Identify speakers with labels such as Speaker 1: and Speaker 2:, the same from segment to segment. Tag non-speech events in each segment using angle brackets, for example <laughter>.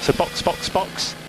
Speaker 1: So box, box, box.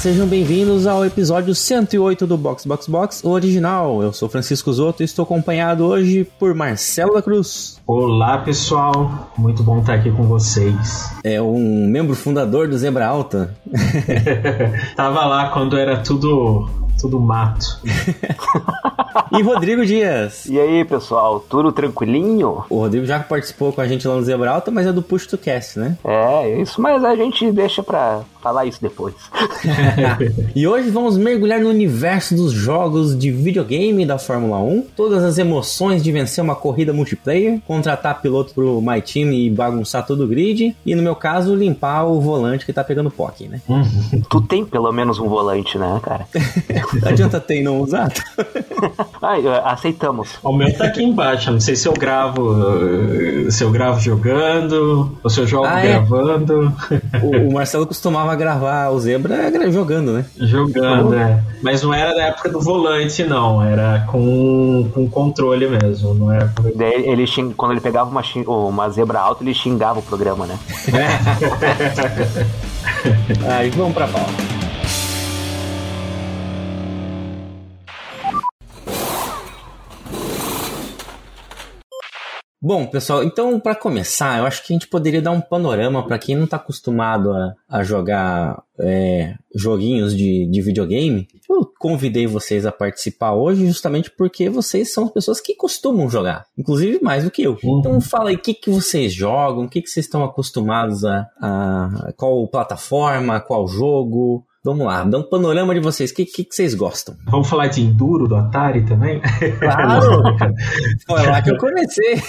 Speaker 2: Sejam bem-vindos ao episódio 108 do Box Box Box, o original. Eu sou Francisco Zoto e estou acompanhado hoje por Marcelo da Cruz.
Speaker 3: Olá, pessoal. Muito bom estar aqui com vocês.
Speaker 2: É um membro fundador do Zebra Alta. <laughs>
Speaker 3: Tava lá quando era tudo tudo mato. <laughs>
Speaker 2: e Rodrigo Dias.
Speaker 4: E aí, pessoal, tudo tranquilinho?
Speaker 2: O Rodrigo já participou com a gente lá no Zebra Alta, mas é do Push to Cast, né?
Speaker 4: É, isso, mas a gente deixa pra falar isso depois. <laughs>
Speaker 2: e hoje vamos mergulhar no universo dos jogos de videogame da Fórmula 1, todas as emoções de vencer uma corrida multiplayer, contratar piloto pro My Team e bagunçar todo o grid, e no meu caso, limpar o volante que tá pegando POC, né?
Speaker 4: tu tem pelo menos um volante, né, cara?
Speaker 2: Não <laughs> adianta ter e não usar. <laughs> <laughs>
Speaker 4: Ai, aceitamos.
Speaker 3: O meu tá aqui embaixo. Não sei se eu gravo. Se eu gravo jogando, ou se eu jogo ah, gravando.
Speaker 2: É? O, o, <laughs> Marcelo costumava gravar o Zebra jogando, né?
Speaker 3: Jogando, é. Mas não era da época do volante, não. Era com, com controle mesmo. Não era com...
Speaker 4: Daí ele xing... Quando ele pegava uma, xing... uma zebra alta, ele xingava o programa, né?
Speaker 2: É. <laughs> Aí vamos pra pauta. Bom, pessoal, então para começar, eu acho que a gente poderia dar um panorama para quem não está acostumado a, a jogar é, joguinhos de, de videogame. Eu convidei vocês a participar hoje justamente porque vocês são pessoas que costumam jogar, inclusive mais do que eu. Uhum. Então fala aí o que, que vocês jogam, o que, que vocês estão acostumados a, a. qual plataforma, qual jogo, Vamos lá, dá um panorama de vocês. O que, que, que, vocês gostam?
Speaker 3: Vamos falar de Enduro do Atari também?
Speaker 2: Claro! <laughs> Foi lá que eu comecei.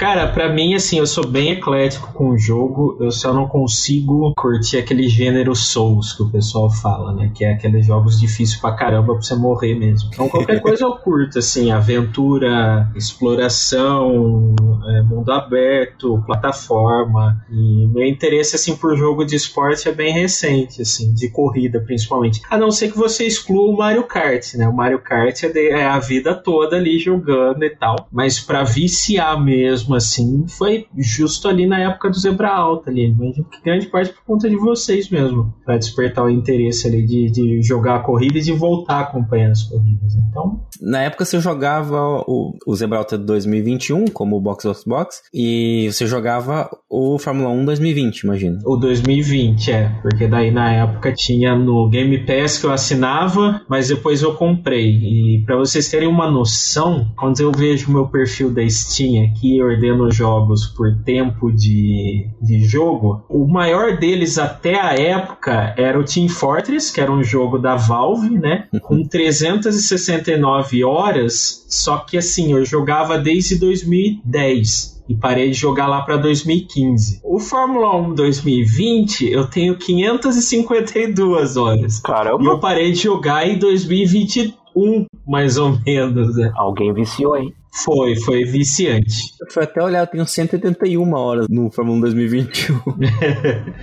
Speaker 3: Cara, para mim, assim, eu sou bem eclético com o jogo, eu só não consigo curtir aquele gênero Souls que o pessoal fala, né? Que é aqueles jogos difíceis pra caramba pra você morrer mesmo. Então, qualquer <laughs> coisa eu curto, assim, aventura, exploração, é, mundo aberto, plataforma. E meu interesse, assim, por jogo de esporte é bem recente, assim, de corrida principalmente. A não ser que você exclua o Mario Kart, né? O Mario Kart é, de, é a vida toda ali jogando e tal. Mas pra viciar mesmo, mesmo assim foi justo ali na época do Zebra Alta ali. Que grande parte por conta de vocês mesmo, para despertar o interesse ali de, de jogar a corrida e de voltar acompanhando as corridas. Então,
Speaker 2: na época você jogava o, o Zebra Alta 2021 como o Box of Box e você jogava o Fórmula 1 2020, imagino.
Speaker 3: O 2020 é, porque daí na época tinha no Game Pass que eu assinava, mas depois eu comprei. E para vocês terem uma noção, quando eu vejo o meu perfil da Steam aqui, eu ordeno jogos por tempo de, de jogo, o maior deles até a época era o Team Fortress, que era um jogo da Valve, né? Uhum. Com 369 horas, só que assim, eu jogava desde 2010 e parei de jogar lá para 2015. O Fórmula 1 2020 eu tenho 552 horas.
Speaker 4: Caramba!
Speaker 3: E eu parei de jogar em 2021, mais ou menos. Né?
Speaker 4: Alguém viciou, hein?
Speaker 3: Foi, foi viciante.
Speaker 2: Eu fui até olhar, eu tenho 181 horas no Fórmula 1 2021.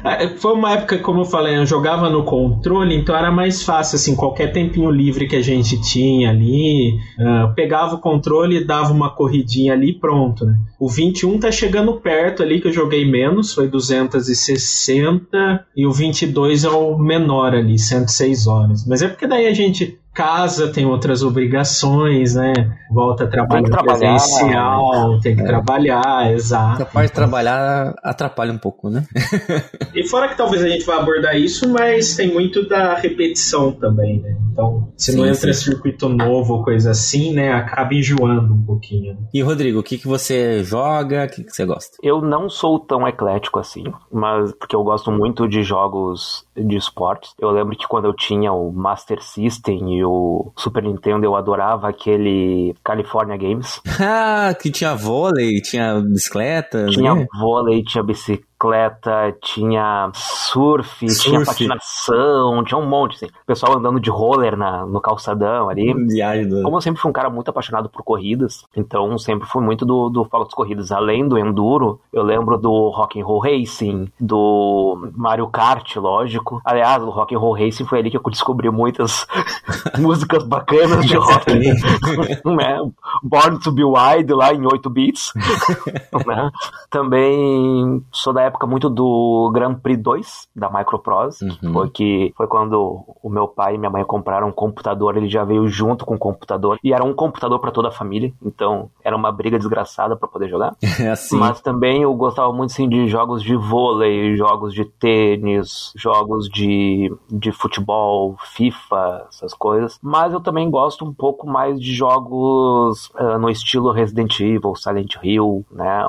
Speaker 3: É, foi uma época, como eu falei, eu jogava no controle, então era mais fácil, assim, qualquer tempinho livre que a gente tinha ali, uh, pegava o controle e dava uma corridinha ali e pronto, né? O 21 tá chegando perto ali, que eu joguei menos, foi 260, e o 22 é o menor ali, 106 horas. Mas é porque daí a gente casa, tem outras obrigações, né? Volta a trabalhar presencial, tem que é. trabalhar, exato.
Speaker 2: A parte de trabalhar atrapalha um pouco, né? <laughs>
Speaker 3: e fora que talvez a gente vá abordar isso, mas tem muito da repetição também, né? Então, se sim, não entra sim. circuito novo ou coisa assim, né? Acaba enjoando um pouquinho. Né?
Speaker 2: E Rodrigo, o que, que você joga? O que, que você gosta?
Speaker 4: Eu não sou tão eclético assim, mas porque eu gosto muito de jogos de esportes. Eu lembro que quando eu tinha o Master System e o Super Nintendo, eu adorava aquele California Games. <laughs>
Speaker 2: ah, que tinha vôlei, tinha bicicleta.
Speaker 4: Tinha né? vôlei, tinha bicicleta bicicleta, tinha surf, surf, tinha patinação, tinha um monte, assim. Pessoal andando de roller na, no calçadão ali.
Speaker 2: Viagem do...
Speaker 4: Como eu sempre fui um cara muito apaixonado por corridas, então sempre fui muito do, do foco das corridas. Além do enduro, eu lembro do Rock and Roll Racing, do Mario Kart, lógico. Aliás, o Rock and Roll Racing foi ali que eu descobri muitas <laughs> músicas bacanas de rock. <laughs> né? Born to be Wild lá em 8 bits. <laughs> né? Também sou da época muito do Grand Prix 2 da Microprose, uhum. foi que foi quando o meu pai e minha mãe compraram um computador, ele já veio junto com o computador e era um computador para toda a família, então era uma briga desgraçada para poder jogar. <laughs>
Speaker 2: É assim.
Speaker 4: Mas também eu gostava muito sim de jogos de vôlei, jogos de tênis, jogos de, de futebol, FIFA, essas coisas. Mas eu também gosto um pouco mais de jogos uh, no estilo Resident Evil, Silent Hill, né?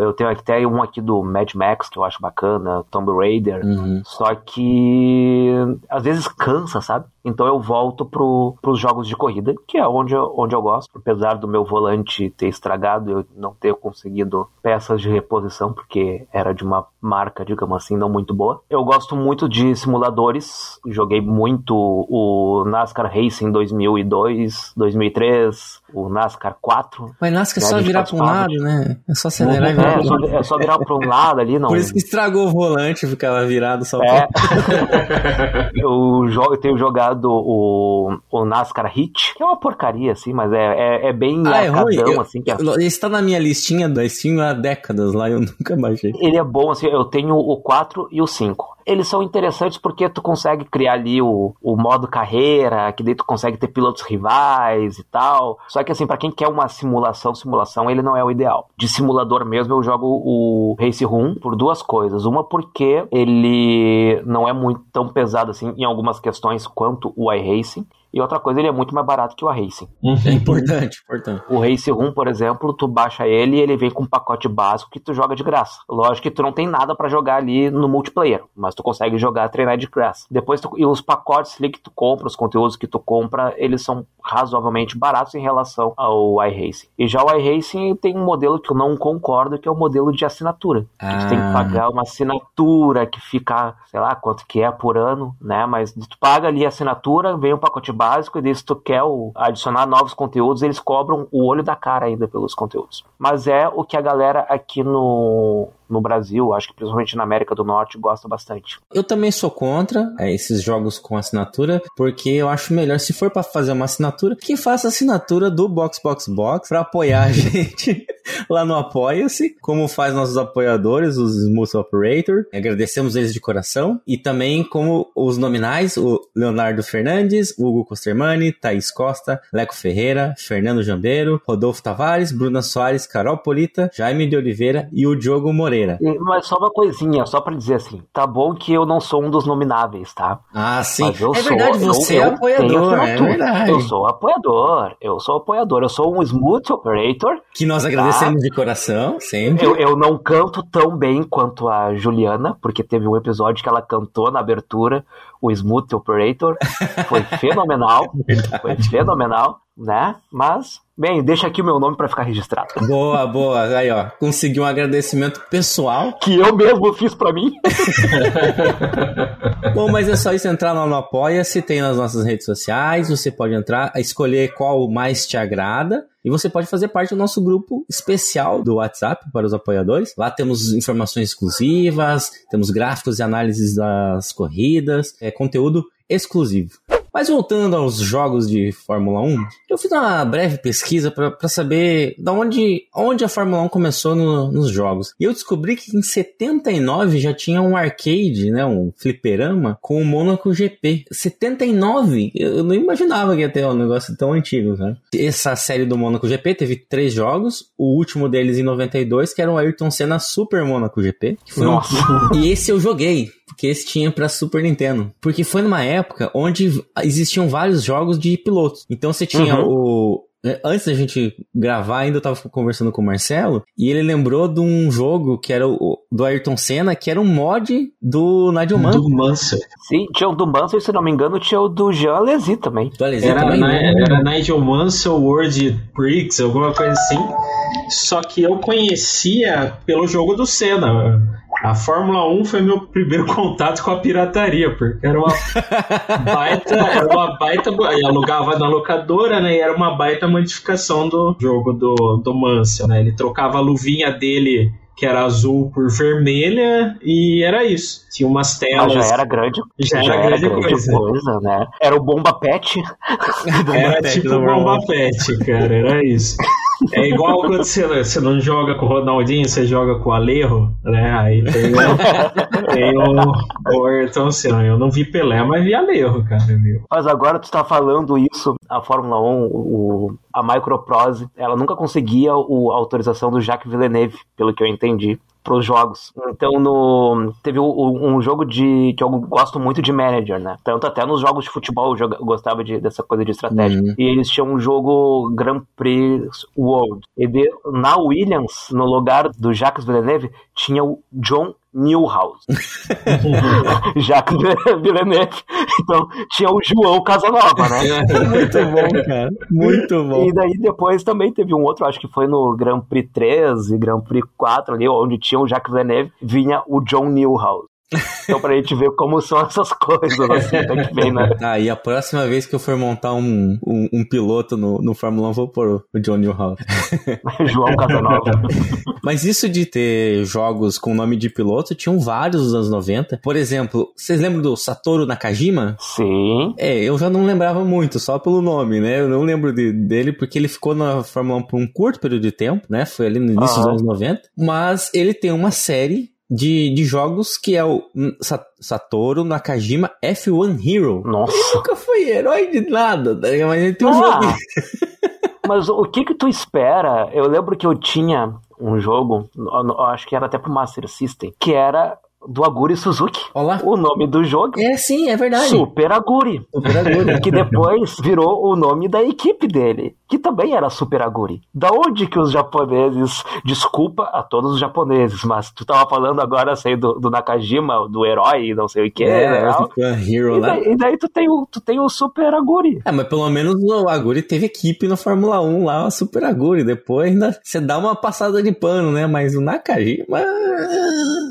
Speaker 4: Eu tenho até um aqui do Mad Max que eu acho bacana, Tomb Raider.
Speaker 2: Uhum.
Speaker 4: Só que às vezes cansa, sabe? Então eu volto pro, pros jogos de corrida, que é onde eu, onde eu gosto. Apesar do meu volante ter estragado, eu não ter conseguido peças de reposição, porque era de uma marca, digamos assim, não muito boa. Eu gosto muito de simuladores. Joguei muito o NASCAR Racing 2002, 2003, o NASCAR 4.
Speaker 2: Mas NASCAR é só virar para um lado, né? É só acelerar
Speaker 4: e virar. É, só, é só virar para um lado ali, não.
Speaker 2: Por isso que estragou o volante, ficava virado só
Speaker 4: é. <laughs> eu, jogo, eu tenho jogado o, o NASCAR Hit, que é uma porcaria, assim, mas é, é, é bem
Speaker 2: ah, arcadão, é ruim.
Speaker 4: assim. Que é...
Speaker 2: Ele está na minha listinha da Steam há décadas lá, eu <laughs> nunca baixei.
Speaker 4: Ele é bom, assim, eu tenho o 4 e o 5 eles são interessantes porque tu consegue criar ali o, o modo carreira, que daí tu consegue ter pilotos rivais e tal. Só que assim, para quem quer uma simulação, simulação, ele não é o ideal. De simulador mesmo, eu jogo o Race Room por duas coisas. Uma porque ele não é muito tão pesado assim em algumas questões quanto o iRacing. E outra coisa, ele é muito mais barato que o Racing.
Speaker 2: Uhum. É importante, importante.
Speaker 4: O Race 1, por exemplo, tu baixa ele e ele vem com um pacote básico que tu joga de graça. Lógico que tu não tem nada para jogar ali no multiplayer, mas tu consegue jogar, treinar de graça. Depois, tu, e os pacotes ali que tu compra, os conteúdos que tu compra, eles são razoavelmente baratos em relação ao iRacing. E já o iRacing tem um modelo que eu não concordo, que é o modelo de assinatura. Ah. Tu tem que pagar uma assinatura que fica, sei lá, quanto que é por ano, né? Mas tu paga ali a assinatura, vem um pacote básico e se tu quer adicionar novos conteúdos, eles cobram o olho da cara ainda pelos conteúdos. Mas é o que a galera aqui no, no Brasil, acho que principalmente na América do Norte, gosta bastante.
Speaker 2: Eu também sou contra é, esses jogos com assinatura, porque eu acho melhor, se for para fazer uma assinatura, que faça assinatura do Box Box Box para apoiar a <laughs> gente lá no Apoia-se, como faz nossos apoiadores, os Smooth Operator. Agradecemos eles de coração. E também como os nominais, o Leonardo Fernandes, Hugo Costermani, Thaís Costa, Leco Ferreira, Fernando Jambeiro, Rodolfo Tavares, Bruna Soares, Carol Polita, Jaime de Oliveira e o Diogo Moreira.
Speaker 4: Mas só uma coisinha, só para dizer assim, tá bom que eu não sou um dos nomináveis, tá?
Speaker 2: Ah, sim. é sou, verdade, você eu, é apoiador, é verdade.
Speaker 4: Eu sou apoiador, eu sou apoiador, eu sou um Smooth Operator.
Speaker 2: Que nós agradecemos tá? de coração, sempre.
Speaker 4: Eu, eu não canto tão bem quanto a Juliana, porque teve um episódio que ela cantou na abertura o Smooth Operator. Foi <laughs> fenomenal. foi fenomenal, né? Mas, bem, deixa aqui o meu nome para ficar registrado. <laughs>
Speaker 2: Boa, boa. Aí, ó, consegui um agradecimento pessoal.
Speaker 4: Que eu mesmo fiz para mim. <laughs>
Speaker 2: Bom, mas é só isso entrar lá no Apoia-se, tem nas nossas redes sociais, você pode entrar, escolher qual mais te agrada. E você pode fazer parte do nosso grupo especial do WhatsApp para os apoiadores. Lá temos informações exclusivas, temos gráficos e análises das corridas, é conteúdo exclusivo. Mas voltando aos jogos de Fórmula 1, eu fiz uma breve pesquisa para saber da onde, onde a Fórmula 1 começou no, nos jogos. E eu descobri que em 79 já tinha um arcade, né, um fliperama com o Monaco GP. 79? Eu não imaginava que ia ter um negócio tão antigo, né? Essa série do Monaco GP teve três jogos, o último deles em 92, que era o Ayrton Senna Super Monaco GP. Um... E esse eu joguei que esse tinha para Super Nintendo. Porque foi numa época onde existiam vários jogos de pilotos. Então você tinha uhum. o é, Antes da gente gravar, ainda eu tava conversando com o Marcelo, e ele lembrou de um jogo que era o do Ayrton Senna, que era um mod do Nigel Mansell.
Speaker 5: Do Mansell.
Speaker 4: Sim, tinha o do Mansell, se não me engano, tinha o do Jean Alesi também.
Speaker 5: Do Alesi era, também, né? era Nigel Mansell World Prix, alguma coisa assim. Só que eu conhecia pelo jogo do Senna A Fórmula 1 foi meu primeiro <laughs> contato com a pirataria, porque era uma baita, era uma baita, eu alugava na locadora, né, e era uma baita modificação do jogo do, do Mansell, né, ele trocava a luvinha dele que era azul por vermelha, e era isso. Tinha umas telas.
Speaker 4: Mas já era grande.
Speaker 5: Já, já era, grande, grande coisa. coisa.
Speaker 4: né? Era o Bomba Pet.
Speaker 5: era tipo Bomba Pet, cara, era isso. É igual quando você, você não joga com o Ronaldinho, você joga com o Alejo, né? Aí tem o, tem o, o Ayrton Senna. Eu não vi Pelé, mas vi Alejo, cara, viu?
Speaker 4: Mas agora tu tá falando isso, a Fórmula 1, o, a Microprose, ela nunca conseguia o, a autorização do Jacques Villeneuve, pelo que eu entendi para os jogos. Então no teve um jogo de que eu gosto muito de manager, né? Tanto até nos jogos de futebol eu, gostava de, dessa coisa de estratégia. Uhum. E eles tinham um jogo Grand Prix World. E de, na Williams, no lugar do Jacques Villeneuve, tinha o John Newhouse. <laughs> Jacques Villeneuve. Então tinha o João Casanova, né? <laughs>
Speaker 2: Muito <laughs> bom, cara. Muito bom.
Speaker 4: E daí depois também teve um outro, acho que foi no Grand Prix 3 e Grand Prix 4 ali, onde tinha o Jacques Villeneuve, vinha o John Newhouse. Então, pra gente ver como são essas coisas, <laughs> assim, que vem, né?
Speaker 2: Ah, e a próxima vez que eu for montar um, um, um piloto no, no Fórmula 1, vou pôr o John Newhouse. <laughs>
Speaker 4: João Casanova. <laughs>
Speaker 2: Mas isso de ter jogos com nome de piloto, tinham vários nos anos 90. Por exemplo, vocês lembram do Satoru Nakajima?
Speaker 4: Sim.
Speaker 2: É, eu já não lembrava muito, só pelo nome, né? Eu não lembro de, dele porque ele ficou na Fórmula 1 por um curto período de tempo, né? Foi ali no início dos anos 90. Mas ele tem uma série de, de jogos que é o Satoru Nakajima F1 Hero.
Speaker 4: Nossa.
Speaker 2: Ele nunca foi herói de nada, tá mas ele tem um ah, jogo. <laughs>
Speaker 4: mas o que que tu espera? Eu lembro que eu tinha um jogo, acho que era até pro Master System, que era do Aguri Suzuki.
Speaker 2: Olá.
Speaker 4: O nome do jogo.
Speaker 2: É, sim, é verdade.
Speaker 4: Super Aguri. Super Aguri. <laughs> que depois virou o nome da equipe dele, que também era Super Aguri. Da onde que os japoneses, desculpa a todos os japoneses, mas tu tava falando agora assim, do, do Nakajima, do herói, não sei o que.
Speaker 2: É, né? Hero,
Speaker 4: e, daí, e daí tu tem, o, tu tem o Super Aguri.
Speaker 2: É, mas pelo menos o Aguri teve equipe no Fórmula 1 lá, o Super Aguri. Depois ainda você dá uma passada de pano, né? Mas o Nakajima.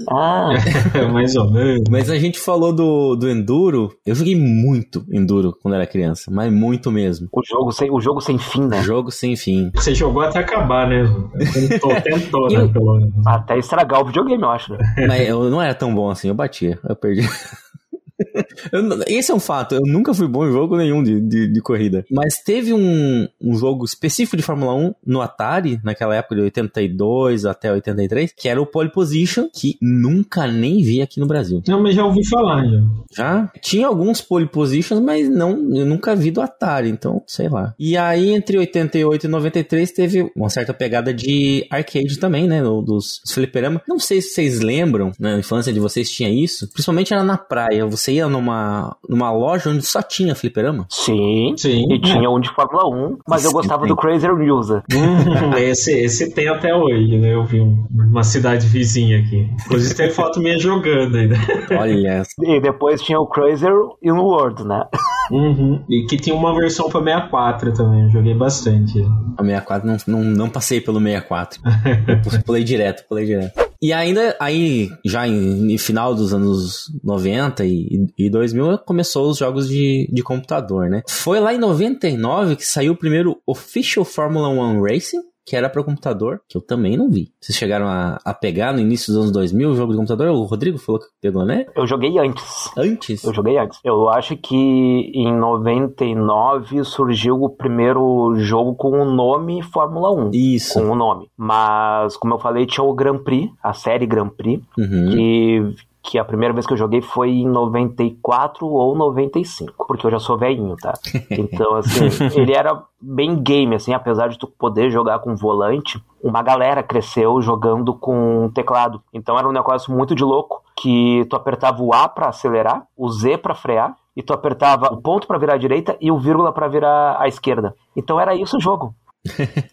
Speaker 4: Ah. <laughs> <laughs>
Speaker 5: Mais ou menos.
Speaker 2: Mas a gente falou do, do Enduro. Eu joguei muito Enduro quando era criança, mas muito mesmo.
Speaker 4: O jogo sem, o jogo sem fim, né?
Speaker 2: Jogo sem fim.
Speaker 5: Você jogou até acabar, né? Tentou, <laughs> tentou, né? Pelo menos.
Speaker 4: Até estragar o videogame, eu acho. Né?
Speaker 2: Mas eu não era tão bom assim, eu batia, eu perdi. <laughs> esse é um fato, eu nunca fui bom em jogo nenhum de, de, de, corrida. Mas teve um, um jogo específico de Fórmula 1 no Atari, naquela época de 82 até 83, que era o Pole Position, que nunca nem vi aqui no Brasil.
Speaker 5: Não, mas já ouvi falar, já.
Speaker 2: Já? Tinha alguns Pole Positions, mas não, eu nunca vi do Atari, então, sei lá. E aí, entre 88 e 93, teve uma certa pegada de arcade também, né, dos, dos fliperama. Não sei se vocês lembram, na infância de vocês tinha isso, principalmente era na praia, você você ia numa, numa loja onde só tinha fliperama?
Speaker 4: Sim. Sim. E tinha um de Fórmula 1, mas Sim, eu gostava do Crazy User. <laughs>
Speaker 5: esse, esse tem até hoje, né? Eu vi uma cidade vizinha aqui. Inclusive tem foto minha jogando ainda. <laughs>
Speaker 2: Olha.
Speaker 4: E depois tinha o Crazy e o World, né?
Speaker 5: Uhum. E que tinha uma versão pra 64 também, eu joguei bastante.
Speaker 2: A 64 não, não, não passei pelo 64. <laughs> pulei direto, pulei direto. E ainda aí, já em, em, final dos anos 90 e, e 2000, começou os jogos de, de computador, né? Foi lá em 99 que saiu o primeiro Official Formula 1 Racing, que era para computador, que eu também não vi. Vocês chegaram a, a, pegar no início dos anos 2000 o jogo de computador? O Rodrigo falou que pegou, né?
Speaker 4: Eu joguei antes.
Speaker 2: Antes?
Speaker 4: Eu joguei antes. Eu acho que em 99 surgiu o primeiro jogo com o nome Fórmula 1.
Speaker 2: Isso.
Speaker 4: Com o nome. Mas, como eu falei, tinha o Grand Prix, a série Grand Prix, uhum. que que a primeira vez que eu joguei foi em 94 ou 95, porque eu já sou velhinho, tá? <laughs> Então, assim, ele era bem game, assim, apesar de tu poder jogar com volante, uma galera cresceu jogando com teclado. Então era um negócio muito de louco, que tu apertava o A para acelerar, o Z para frear, e tu apertava o ponto para virar à direita e o vírgula para virar à esquerda. Então era isso o jogo.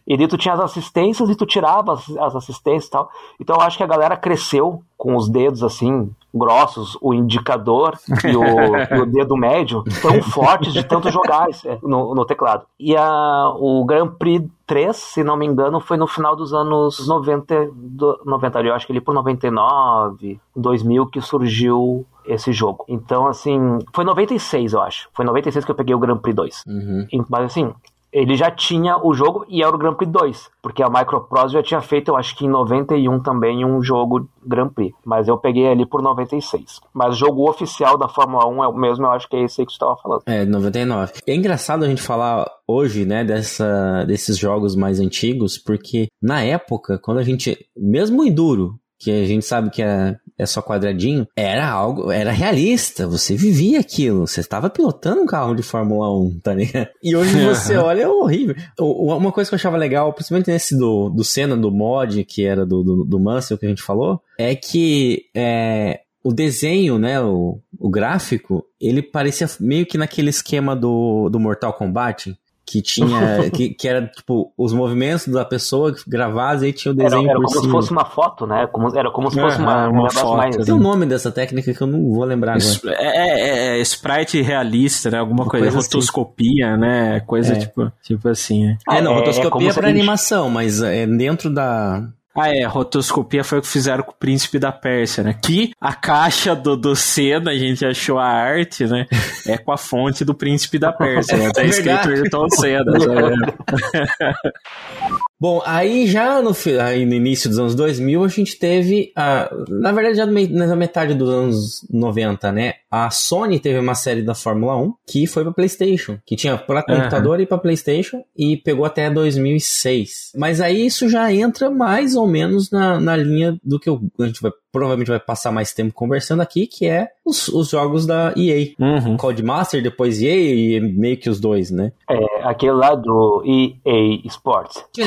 Speaker 4: E daí tu tinha as assistências e tu tirava as, as assistências e tal. Então eu acho que a galera cresceu com os dedos assim, grossos, o indicador e o, <laughs> e o dedo médio tão fortes de tanto jogar no, no, teclado. E a, o Grand Prix 3, se não me engano, foi no final dos anos 90, do, 90 eu acho que ele por 99, 2000 que surgiu esse jogo. Então, assim, foi 96, eu acho. Foi 96 que eu peguei o Grand Prix 2.
Speaker 2: Uhum.
Speaker 4: Mas, assim, ele já tinha o jogo e era o Grand Prix 2, porque a Microprose já tinha feito, eu acho que em 91 também, um jogo Grand Prix, mas eu peguei ali por 96. Mas o jogo oficial da Fórmula 1 é o mesmo, eu acho que é esse aí que você estava falando.
Speaker 2: É, 99. É engraçado a gente falar hoje, né, dessa, desses jogos mais antigos, porque na época, quando a gente, mesmo em duro, que a gente sabe que é, é só quadradinho, era algo, era realista, você vivia aquilo, você estava pilotando um carro de Fórmula 1, tá ligado? E hoje você <laughs> olha, é horrível. Uma coisa que eu achava legal, principalmente nesse do, do Senna, do mod, que era do, do, do Mansell que a gente falou, é que é, o desenho, né, o, o gráfico, ele parecia meio que naquele esquema do, do Mortal Kombat, que tinha <laughs> que, que era tipo os movimentos da pessoa que gravava e tinha o desenho
Speaker 4: era, era
Speaker 2: por
Speaker 4: como
Speaker 2: cima.
Speaker 4: se fosse uma foto, né? Como, era como se fosse
Speaker 3: Uhum,
Speaker 4: uma, um
Speaker 3: uma
Speaker 4: negócio
Speaker 3: foto,
Speaker 4: mais.
Speaker 2: Tem o nome dessa técnica que eu não vou lembrar agora.
Speaker 3: Es- É, é, é sprite realista, né? Alguma coisa,
Speaker 2: coisa assim.
Speaker 3: rotoscopia, né? Coisa
Speaker 2: É.
Speaker 3: tipo, tipo assim, né?
Speaker 2: É, não,
Speaker 4: É, é
Speaker 2: rotoscopia é, pra
Speaker 4: gente-
Speaker 2: animação, mas é dentro da.
Speaker 3: Ah, é, rotoscopia foi o que fizeram com o Príncipe da Pérsia, né? Que a caixa do, do Senna, a gente achou a arte, né? É com a fonte do Príncipe da <laughs> Pérsia, né? Tá
Speaker 2: É
Speaker 3: escrito. Ayrton Senna. <laughs>
Speaker 2: Bom, aí já no, aí no início dos anos 2000 a gente teve, a, na verdade já na metade dos anos 90, né? A Sony teve uma série da Fórmula 1 que foi pra PlayStation, que tinha pra computador e pra PlayStation e pegou até 2006. Mas aí isso já entra mais ou menos na, na linha do que a gente vai provavelmente vai passar mais tempo conversando aqui, que é os, os jogos da EA.
Speaker 3: Uhum.
Speaker 2: Codemaster, depois EA e meio que os dois, né?
Speaker 4: É, aquele lá do EA Sports. <laughs>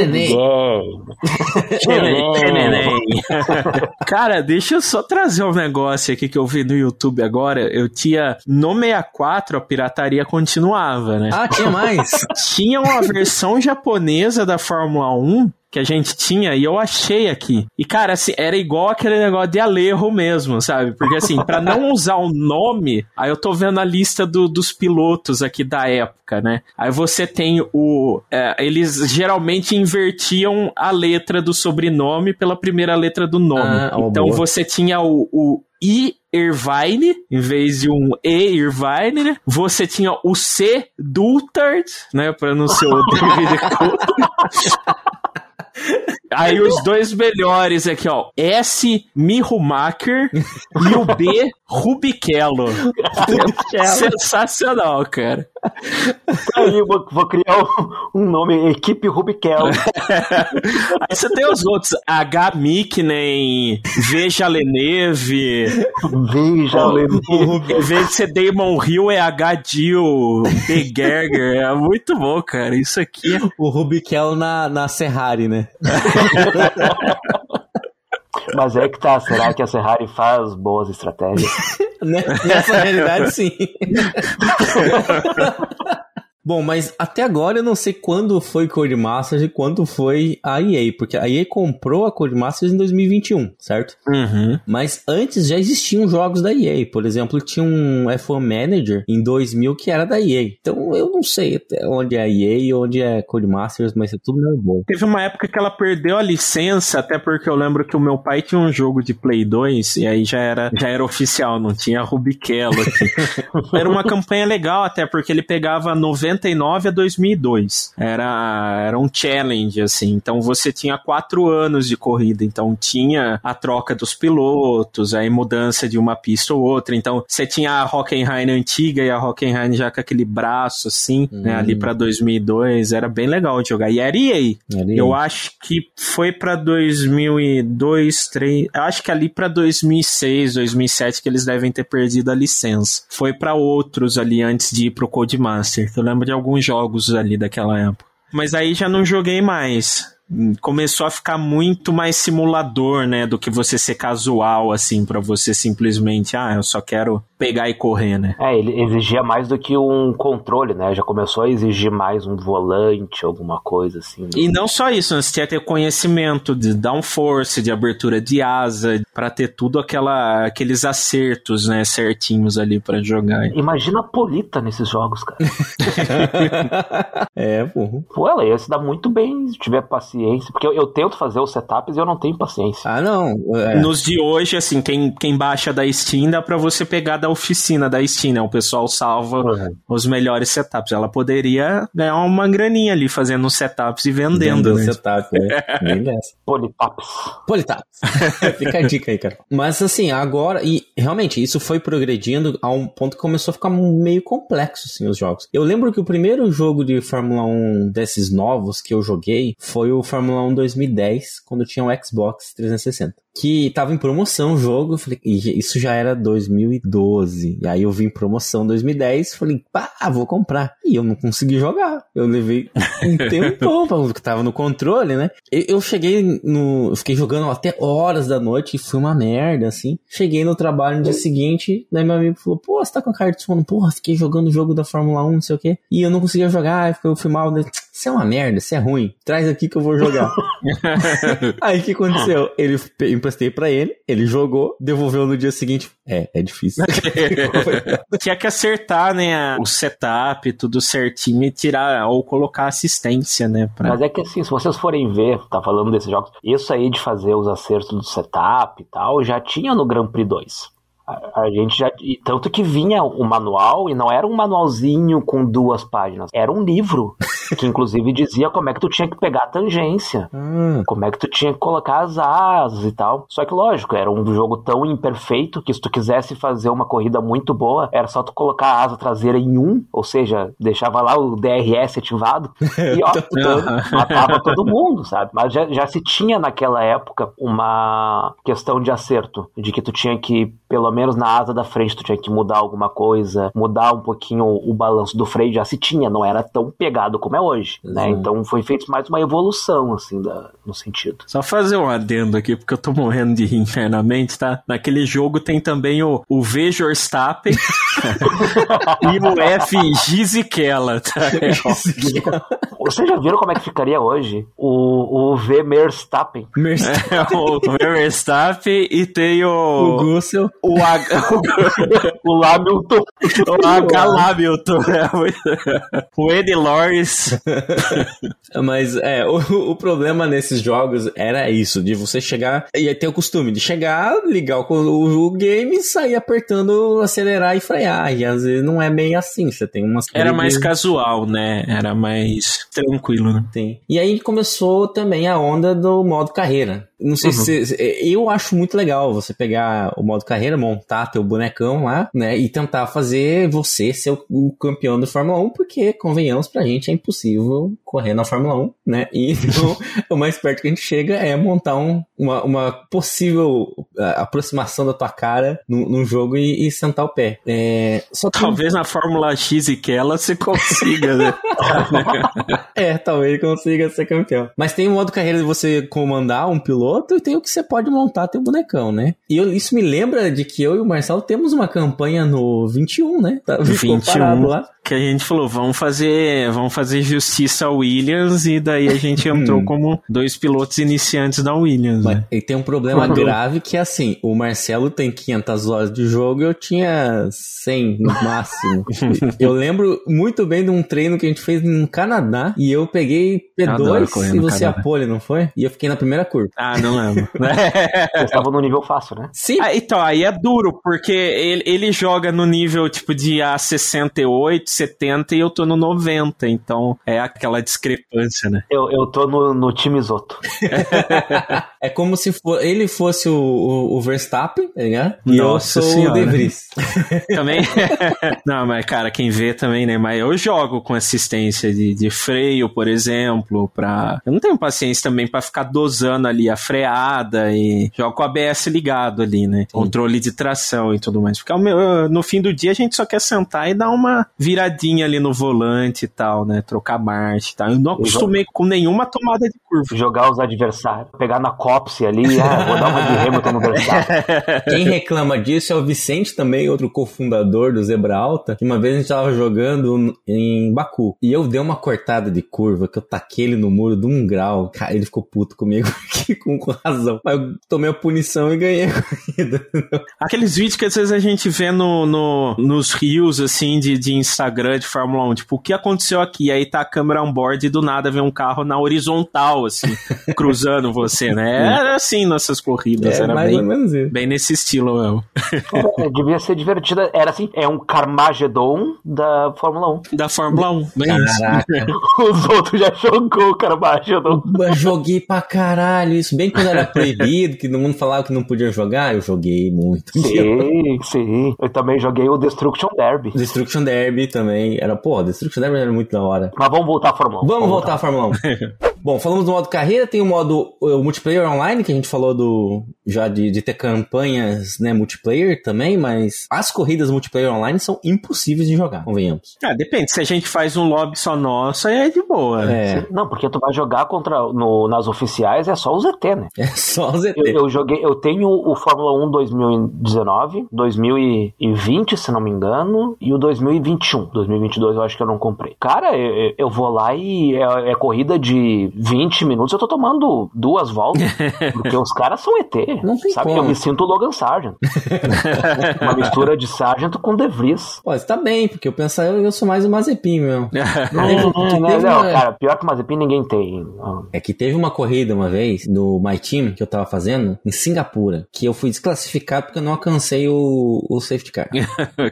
Speaker 3: Cara, deixa eu só trazer um negócio aqui que eu vi no YouTube agora. Eu tinha. No 64, a pirataria continuava, né?
Speaker 2: Ah, tinha mais? <laughs>
Speaker 3: Tinha uma versão japonesa da Fórmula 1 que a gente tinha e eu achei aqui. E, cara, assim, era igual aquele negócio de Alejo mesmo, sabe? Porque, assim, pra <laughs> não usar o nome, aí eu tô vendo a lista do- dos pilotos aqui da época, né? Aí você tem o. é, eles geralmente invertiam a letra do sobrenome pela primeira letra do nome.
Speaker 2: Ah,
Speaker 3: então
Speaker 2: boa.
Speaker 3: você tinha o. o I Irvine, em vez de um E Irvine, né? Você tinha o C Dultard, né? Pra não ser o <laughs> David Coulthard. <laughs> Aí os dois melhores aqui, ó. S. Mihumacher e o B. <laughs> Rubichello. Sensacional, cara.
Speaker 4: Aí eu vou, vou criar um, um nome, Equipe Rubikel. <laughs>
Speaker 3: Aí você tem os outros. H. Mickney, V. Jaleneve.
Speaker 4: Veja, Lenê.
Speaker 3: Em vez de ser Damon Hill, é H. Dill, B. Gerger. É muito bom, cara. Isso aqui é
Speaker 2: O Rubikel na, na Ferrari, né? <laughs>
Speaker 4: Mas é que tá, será que a Ferrari faz boas estratégias? <laughs>
Speaker 2: Né? Nessa realidade, sim. <laughs> Bom, mas até agora eu não sei quando foi Codemasters e quando foi a EA, porque a EA comprou a Codemasters em 2021, certo?
Speaker 3: Uhum.
Speaker 2: Mas antes já existiam jogos da EA, por exemplo, tinha um F1 Manager em 2000 que era da EA. Então eu não sei até onde é a EA e onde é Codemasters, mas é tudo meio bom.
Speaker 3: Teve uma época que ela perdeu a licença, até porque eu lembro que o meu pai tinha um jogo de Play 2 e aí já era, já era oficial, não tinha Rubichello aqui. <laughs> era uma campanha legal, até porque ele pegava 99 a 2002. Era, era um challenge, assim. Então você tinha quatro anos de corrida, então tinha a troca dos pilotos, aí mudança de uma pista ou outra. Então você tinha a Hockenheim antiga e a Hockenheim já com aquele braço, assim, né, ali pra 2002. Era bem legal de jogar. E era EA.
Speaker 2: Era
Speaker 3: Eu acho que foi pra 2002, 3, eu acho que ali pra 2006, 2007 que eles devem ter perdido a licença. Foi pra outros ali antes de ir pro Codemaster. Eu lembro de alguns jogos ali daquela época. Mas aí já não joguei mais. Começou a ficar muito mais simulador, né, do que você ser casual assim pra você simplesmente, ah, eu só quero pegar e correr, né?
Speaker 4: É, ele exigia mais do que um controle, né? Já começou a exigir mais um volante, alguma coisa assim. né?
Speaker 3: E não só isso, né? você tinha que ter conhecimento de downforce, de abertura de asa, para ter tudo aquela, aqueles acertos, né, certinhos ali para jogar.
Speaker 4: Imagina a Polita nesses jogos, cara. <laughs>
Speaker 2: é, porra.
Speaker 4: Pô, ela ia se dar muito bem se tiver paciência, porque eu, eu tento fazer os setups e eu não tenho paciência.
Speaker 2: Ah, não.
Speaker 3: É. Nos de hoje, assim, quem, quem baixa da Steam dá pra você pegar da oficina da Steam, né? O pessoal salva uhum. os melhores setups. Ela poderia ganhar uma graninha ali fazendo setups e vendendo. Vendendo
Speaker 2: né? setup, né? <laughs> Nem dessa.
Speaker 4: Politaps.
Speaker 2: Politaps. <laughs> Fica a dica aí, cara. Mas assim, agora, e realmente, isso foi progredindo a um ponto que começou a ficar meio complexo, assim, os jogos. Eu lembro que o primeiro jogo de Fórmula 1 desses novos que eu joguei foi o Fórmula 1 2010, quando tinha um Xbox 360 que tava em promoção o jogo, falei, isso já era 2012. E aí eu vi em promoção 2010, falei, pá, vou comprar. E eu não consegui jogar. Eu levei um <laughs> tempo porque tava no controle, né? Eu cheguei no. Eu fiquei jogando até horas da noite e foi uma merda, assim. Cheguei no trabalho no dia seguinte, daí meu amigo falou, pô, você tá com a carta de sono? Porra, fiquei jogando o jogo da Fórmula 1, não sei o quê. E eu não conseguia jogar, eu fui mal. Isso é uma merda, isso é ruim. Traz aqui que eu vou jogar. <laughs> aí o que aconteceu? Ele emprestei para ele, ele jogou, devolveu no dia seguinte. É, é difícil. <laughs> <laughs>
Speaker 3: Tinha que acertar, né, o setup, tudo certinho e tirar ou colocar assistência, né?
Speaker 4: Pra... Mas é que assim, se vocês forem ver, tá falando desses jogos, isso aí de fazer os acertos do setup e tal, já tinha no Grand Prix 2. A, gente já. Tanto que vinha o manual, e não era um manualzinho com duas páginas, era um livro. <laughs> Que inclusive dizia como é que tu tinha que pegar a tangência, hum. como é que tu tinha que colocar as asas e tal. Só que, lógico, era um jogo tão imperfeito que se tu quisesse fazer uma corrida muito boa, era só tu colocar a asa traseira em um, ou seja, deixava lá o DRS ativado <laughs> e ó, matava todo mundo, sabe? Mas já, já se tinha naquela época uma questão de acerto, de que tu tinha que pelo menos na asa da frente tu tinha que mudar alguma coisa, mudar um pouquinho o, o balanço do freio, já se tinha, não era tão pegado como é hoje, né? Então foi feito mais uma evolução, assim, da, no sentido.
Speaker 3: Só fazer um adendo aqui, porque eu tô morrendo de rir internamente, tá? Naquele jogo tem também o, o V. Verstappen <laughs> e o F. Gizikella, tá? <laughs>
Speaker 4: Vocês já viram como é que ficaria hoje? O, o V. Merstappen. <laughs>
Speaker 3: É, o V. Verstappen e tem o...
Speaker 2: O Gussel
Speaker 3: o, o, <laughs> o Hamilton. <laughs> O H. Hamilton. É, <laughs> o Eddie Loris.
Speaker 2: Mas é, o, o problema nesses jogos era isso, de você chegar e ter o costume de chegar, ligar o, o, o game, sair apertando, acelerar e frear. E às vezes não é bem assim, você tem umas
Speaker 3: Era mais casual, né? Era mais tranquilo, né?
Speaker 2: Sim. E aí começou também a onda do modo carreira. Não sei uhum. se. Eu acho muito legal você pegar o modo carreira, montar teu bonecão lá, né? E tentar fazer você ser o, o campeão da Fórmula 1, porque, convenhamos, pra gente é impossível correr na Fórmula 1, né? E <laughs> então, o mais perto que a gente chega é montar um, uma, uma possível aproximação da tua cara num, num jogo e, e, sentar o pé. É,
Speaker 3: só que... Talvez na Fórmula X e que ela você consiga, né? <laughs>
Speaker 2: é, talvez consiga ser campeão. Mas tem o modo carreira de você comandar um piloto piloto e tem o que você pode montar teu bonecão, né? E eu, isso me lembra de que eu e o Marcelo temos uma campanha no 21, né?
Speaker 3: Tá, 21. lá que a gente falou, vamos fazer, vamos fazer justiça ao Williams e daí a gente <laughs> entrou como dois pilotos iniciantes da Williams. Mas, né?
Speaker 2: E tem um problema grave que é assim, o Marcelo tem 500 horas de jogo e eu tinha 100 no <laughs> máximo. eu lembro muito bem de um treino que a gente fez no Canadá e eu peguei P2 e você a pole, não foi? E eu fiquei na primeira curva.
Speaker 3: Ah, não lembro. <laughs>
Speaker 4: Você estava no nível fácil, né?
Speaker 3: Sim. Ah, então, aí é duro, porque ele, ele joga no nível tipo de A68, 70 e eu tô no 90, então é aquela discrepância, né?
Speaker 4: Eu, eu tô no, no time Zoto. <laughs>
Speaker 2: é como se for, ele fosse o, o, o Verstappen, tá ligado?
Speaker 3: E Nossa eu sou senhora.
Speaker 2: o De Vries. <laughs>
Speaker 3: também? <laughs> Não, mas cara, quem vê também, né? Mas eu jogo com assistência de, de freio, por exemplo, pra... Eu não tenho paciência também para ficar dosando ali a freada e jogo com o ABS ligado ali, né? Sim. Controle de tração e tudo mais. Porque no fim do dia a gente só quer sentar e dar uma viradinha ali no volante e tal, né? Trocar marcha e tal. Eu não acostumei com nenhuma tomada de curva.
Speaker 4: Jogar os adversários, pegar na cola Hopsy ali, ah, vou dar uma de Hamilton no Verstappen. <laughs>
Speaker 2: Quem reclama disso é o Vicente também, outro cofundador do Zebra Alta, que uma vez a gente tava jogando em Baku. E eu dei uma cortada de curva, que eu taquei ele no muro de um grau. Cara, ele ficou puto comigo <laughs> aqui, com, com razão. Mas eu tomei a punição e ganhei a corrida.
Speaker 3: Aqueles vídeos que às vezes a gente vê no, no, nos rios, assim, de, de Instagram, de Fórmula 1. Tipo, o que aconteceu aqui? Aí tá a câmera on board e do nada vem um carro na horizontal, assim, <laughs> cruzando você, né? Era assim nossas corridas.
Speaker 2: É,
Speaker 3: era
Speaker 2: mais
Speaker 3: bem,
Speaker 2: ou menos isso.
Speaker 3: bem nesse estilo mesmo.
Speaker 4: É, devia ser divertida. Era assim, é um Carmageddon da Fórmula 1.
Speaker 3: Da Fórmula 1. Bem. <laughs>
Speaker 4: Os outros já jogou o Carmageddon.
Speaker 2: Eu joguei pra caralho isso. Bem quando era proibido, que todo mundo falava que não podia jogar, eu joguei muito.
Speaker 4: Sim, sim. Eu também joguei o Destruction Derby.
Speaker 2: Destruction Derby também. Era, pô, Destruction Derby era muito da hora.
Speaker 4: Mas vamos voltar à Fórmula 1.
Speaker 2: Vamos voltar à Fórmula 1. <laughs> Bom, falamos do modo carreira, tem o modo o multiplayer online, que a gente falou do já de, de ter campanhas né, multiplayer também, mas as corridas multiplayer online são impossíveis de jogar, convenhamos.
Speaker 3: Ah, depende. Se a gente faz um lobby só nosso, aí é de boa.
Speaker 2: É,
Speaker 4: Não, porque tu vai jogar contra no, nas oficiais é só o ZT, né? <laughs>
Speaker 2: é só os ET.
Speaker 4: Eu, eu joguei, eu tenho o Fórmula 1 2019, 2020, se não me engano, e o 2021. 2022 eu acho que eu não comprei. Cara, eu, eu vou lá e é, é corrida de 20 minutos, eu tô tomando duas voltas, <laughs> porque os caras são ET.
Speaker 2: Não tem
Speaker 4: sabe?
Speaker 2: como.
Speaker 4: Eu me sinto Logan Sargent. <laughs> Uma mistura de Sargent com De Vries.
Speaker 2: Pô, você tá bem, porque eu penso, eu, eu sou mais o Mazepin, meu. <laughs>
Speaker 4: Não, não,
Speaker 2: que
Speaker 4: não, não,
Speaker 2: uma-
Speaker 4: cara, pior que Mazepin ninguém tem.
Speaker 2: É que teve uma corrida uma vez no My Team que eu tava fazendo em Singapura, que eu fui desclassificado porque eu não alcancei o, o safety car.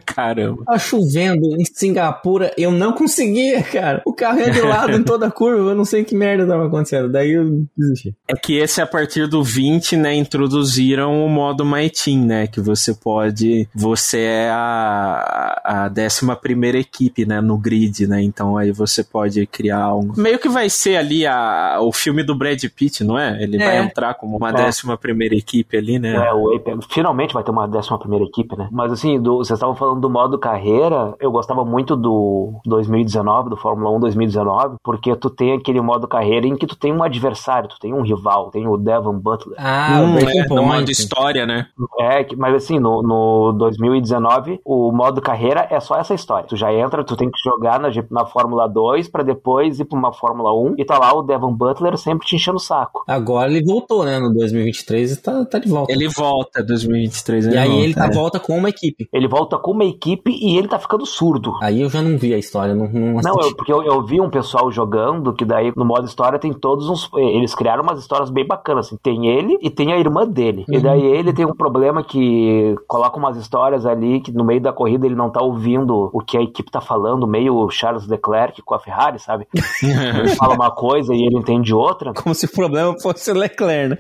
Speaker 3: Caramba.
Speaker 2: Tava chovendo em Singapura, eu não conseguia, cara. O carro ia de lado em toda a curva, eu não sei que merda tava acontecendo. Daí eu desisti.
Speaker 3: É que esse, a partir do 20, né, introduziram o modo My Team, né, que você pode, você é a, a décima primeira equipe, né, no grid, né, então aí você pode criar um... Meio que vai ser ali a, o filme do Brad Pitt, não é? Ele
Speaker 2: É.
Speaker 3: vai entrar como uma
Speaker 4: É.
Speaker 3: décima primeira equipe ali, né?
Speaker 4: É, o Apex. Finalmente vai ter uma décima primeira equipe, né? Mas assim, do- vocês estavam falando do modo carreira, eu gostava muito do 2019, do Fórmula 1 2019, porque tu tem aquele modo carreira em que tu tem um adversário, tu tem um rival, tem o Devon Butler.
Speaker 2: Ah,
Speaker 3: Hum, é, no modo história, né?
Speaker 4: É, mas assim, no, no 2019, o modo carreira é só essa história. Tu já entra, tu tem que jogar na, na Fórmula 2 pra depois ir pra uma Fórmula 1 e tá lá o Devon Butler sempre te enchendo o saco.
Speaker 2: Agora ele voltou, né? No 2023 e tá, tá de volta.
Speaker 3: Ele volta 2023.
Speaker 2: E aí
Speaker 3: volta,
Speaker 2: ele tá
Speaker 3: é.
Speaker 2: volta com uma equipe.
Speaker 4: Ele volta com uma equipe e ele tá ficando surdo.
Speaker 2: Aí eu já não vi a história, não, não
Speaker 4: Não, eu, porque eu, eu vi um pessoal jogando que daí no modo história tem todos uns. Eles criaram umas histórias bem bacanas. Assim. Tem ele e tem a irmã dele. E daí ele tem um problema que coloca umas histórias ali que no meio da corrida ele não tá ouvindo o que a equipe tá falando, meio Charles Leclerc com a Ferrari, sabe? <laughs> Ele fala uma coisa e ele entende outra.
Speaker 2: Como se o problema fosse o Leclerc, né?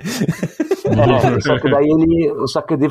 Speaker 4: É, só que daí ele, só que ele,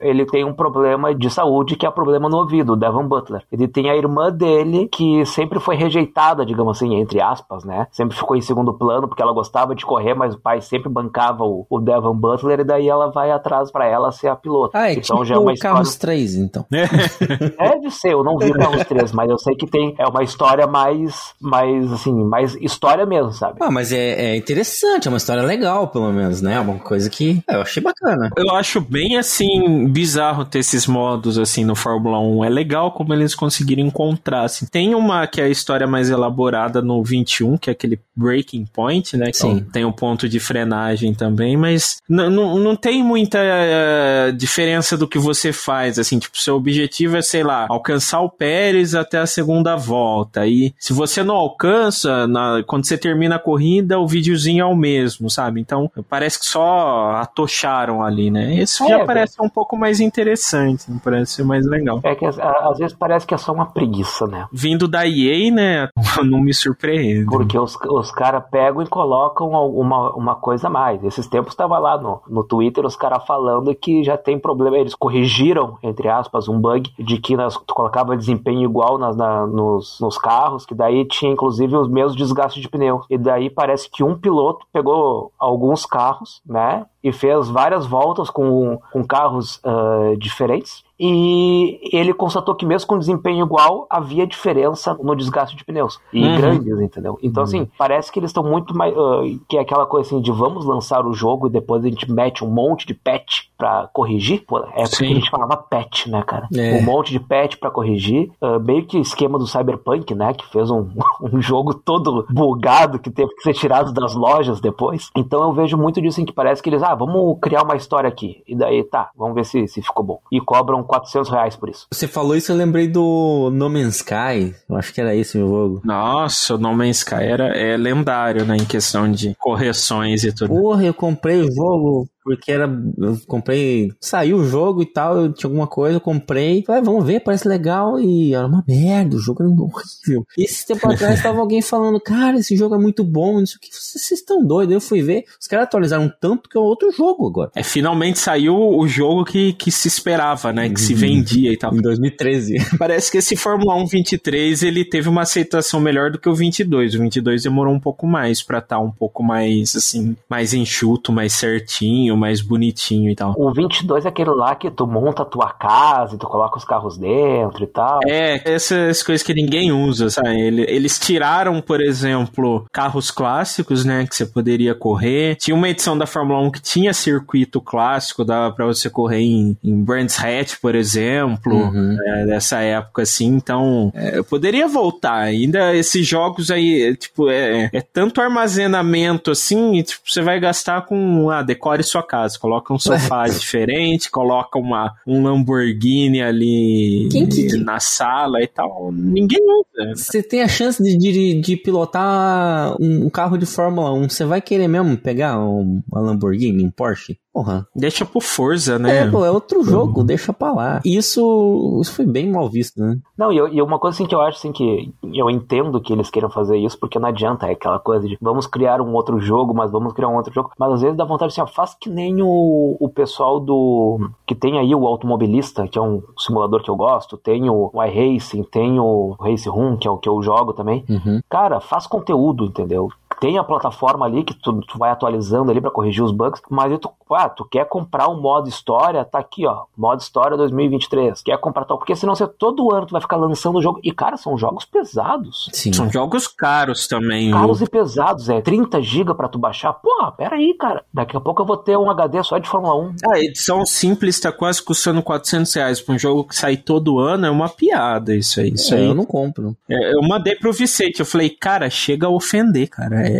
Speaker 4: ele tem um problema de saúde que é problema no ouvido, o Devon Butler. Ele tem a irmã dele que sempre foi rejeitada, digamos assim, entre aspas, né? Sempre ficou em segundo plano porque ela gostava de correr, mas o pai sempre bancava o, o Devon Butler e daí ela vai atrás pra ela ser a pilota.
Speaker 2: Ah, é
Speaker 4: então
Speaker 2: tipo
Speaker 4: já é uma
Speaker 2: o
Speaker 4: história.
Speaker 2: Carros 3, então. <laughs>
Speaker 4: Deve ser, eu não vi Carros 3, mas eu sei que tem é uma história mais, mais assim, mais história mesmo, sabe?
Speaker 2: Ah, mas é, é interessante, é uma história legal, pelo menos, né? Uma coisa que é, eu achei bacana.
Speaker 3: Eu acho bem assim bizarro ter esses modos assim no Fórmula 1. É legal como eles conseguiram encontrar. Assim. Tem uma que é a história mais elaborada no 21, que é aquele breaking point, né? Que
Speaker 2: Sim.
Speaker 3: tem um ponto de frenagem também, mas não tem muita eh, diferença do que você faz. Assim, tipo, seu objetivo é, sei lá, alcançar o Pérez até a segunda volta. E se você não alcança, na- quando você termina a corrida, o videozinho é o mesmo, sabe? Então parece que só atocharam ali, né? Esse
Speaker 4: É,
Speaker 3: já
Speaker 4: velho.
Speaker 3: parece um pouco mais interessante, parece ser mais legal.
Speaker 4: É que às vezes parece que é só uma preguiça, né?
Speaker 3: Vindo da EA, né? <laughs> Não me surpreende.
Speaker 4: Porque os, os caras pegam e colocam uma, uma coisa a mais. Esses tempos estava lá no, no Twitter os caras falando que já tem problema. Eles corrigiram, entre aspas, um bug de que nas, tu colocava desempenho igual na- nos, nos carros, que daí tinha inclusive os mesmos desgastes de pneu. E daí parece que um piloto pegou alguns carros, né? E fez várias voltas com, com carros ah, diferentes. E ele constatou que mesmo com desempenho igual, havia diferença no desgaste de pneus. E
Speaker 3: Uhum.
Speaker 4: grandes, entendeu? Então, assim, parece que eles estão muito mais. ah, que é aquela coisa assim de vamos lançar o jogo e depois a gente mete um monte de patch pra corrigir. Pô, é porque
Speaker 3: Sim.
Speaker 4: a gente falava patch, né, cara?
Speaker 2: É.
Speaker 4: Um monte de patch pra corrigir. ah, meio que esquema do Cyberpunk, né? Que fez um, <laughs> um jogo todo bugado que teve que ser tirado das lojas depois. Então eu vejo muito disso em que parece que eles, ah, vamos criar uma história aqui. E daí, tá, vamos ver se, se ficou bom. E cobram 400 reais por isso.
Speaker 2: Você falou isso, eu lembrei do No Man's Sky. Eu acho que era esse o jogo.
Speaker 3: Nossa, o No Man's Sky era, é lendário, né? Em questão de correções e tudo.
Speaker 2: Porra, eu comprei o jogo porque era. Eu comprei. Saiu o jogo e tal, eu tinha alguma coisa, eu comprei. Falei, "Ah, vamos ver, parece legal. E era uma merda, o jogo era horrível. E esse tempo atrás tava <laughs> alguém falando, cara, esse jogo é muito bom, não sei o que. Vocês estão doidos. Eu fui ver, os caras atualizaram tanto que é outro jogo agora.
Speaker 3: É, finalmente saiu o jogo que, que se esperava, né? Que se vendia e tal.
Speaker 2: Em 2013. <laughs>
Speaker 3: Parece que esse Fórmula 1 23 ele teve uma aceitação melhor do que o 22. O 22 demorou um pouco mais pra estar um pouco mais assim, mais enxuto, mais certinho, mais bonitinho e tal.
Speaker 4: O 22 é aquele lá que tu monta a tua casa e tu coloca os carros dentro e tal.
Speaker 3: É, essas coisas que ninguém usa, sabe? Ele- Eles tiraram, por exemplo, carros clássicos, né? Que você poderia correr. Tinha uma edição da Fórmula 1 que tinha circuito clássico, dava pra você correr em, em Brands Hatch, por exemplo,
Speaker 2: Uhum.
Speaker 3: é, dessa época assim. Então, é, eu poderia voltar. Ainda esses jogos aí, é, tipo, é, é tanto armazenamento assim, e, tipo, você vai gastar com, ah, decore sua casa. Coloca um sofá <laughs> diferente, coloca uma, um Lamborghini ali
Speaker 2: Quem que- que-
Speaker 3: na sala e tal. Ninguém usa.
Speaker 2: Você tem a chance de, de, de pilotar um, um carro de Fórmula 1. Você vai querer mesmo pegar um, uma Lamborghini, um Porsche? Porra.
Speaker 3: Deixa pro Forza, né?
Speaker 2: É, pô, é outro jogo, deixa pra lá. E isso, isso foi bem mal visto, né?
Speaker 4: Não, e, eu- e uma coisa assim que eu acho assim que eu entendo que eles queiram fazer isso, porque não adianta, é aquela coisa de vamos criar um outro jogo, mas vamos criar um outro jogo. Mas às vezes dá vontade assim, ó, faz que nem o, o pessoal do. que tem aí o automobilista, que é um simulador que eu gosto, tem o iRacing, tem o Race Room, que é o que eu jogo também.
Speaker 2: Uhum.
Speaker 4: Cara, faz conteúdo, entendeu? Tem a plataforma ali que tu, tu vai atualizando ali pra corrigir os bugs, mas tu, ah, tu quer comprar um modo história, tá aqui, ó, modo história 2023. Quer comprar tal, porque senão você todo ano tu vai ficar lançando o jogo. E cara, são jogos pesados.
Speaker 2: Sim.
Speaker 3: São jogos caros também. o-
Speaker 4: Caros e pesados, é 30 GB pra tu baixar. Porra, pera aí, cara. Daqui a pouco eu vou ter um HD só de Fórmula 1.
Speaker 3: A edição simples tá quase custando 400 reais pra um jogo que sai todo ano. É uma piada isso aí. Isso
Speaker 2: É,
Speaker 3: aí.
Speaker 2: eu não compro.
Speaker 3: É, eu mandei pro Vicente. Eu falei, cara, chega a ofender, cara. É.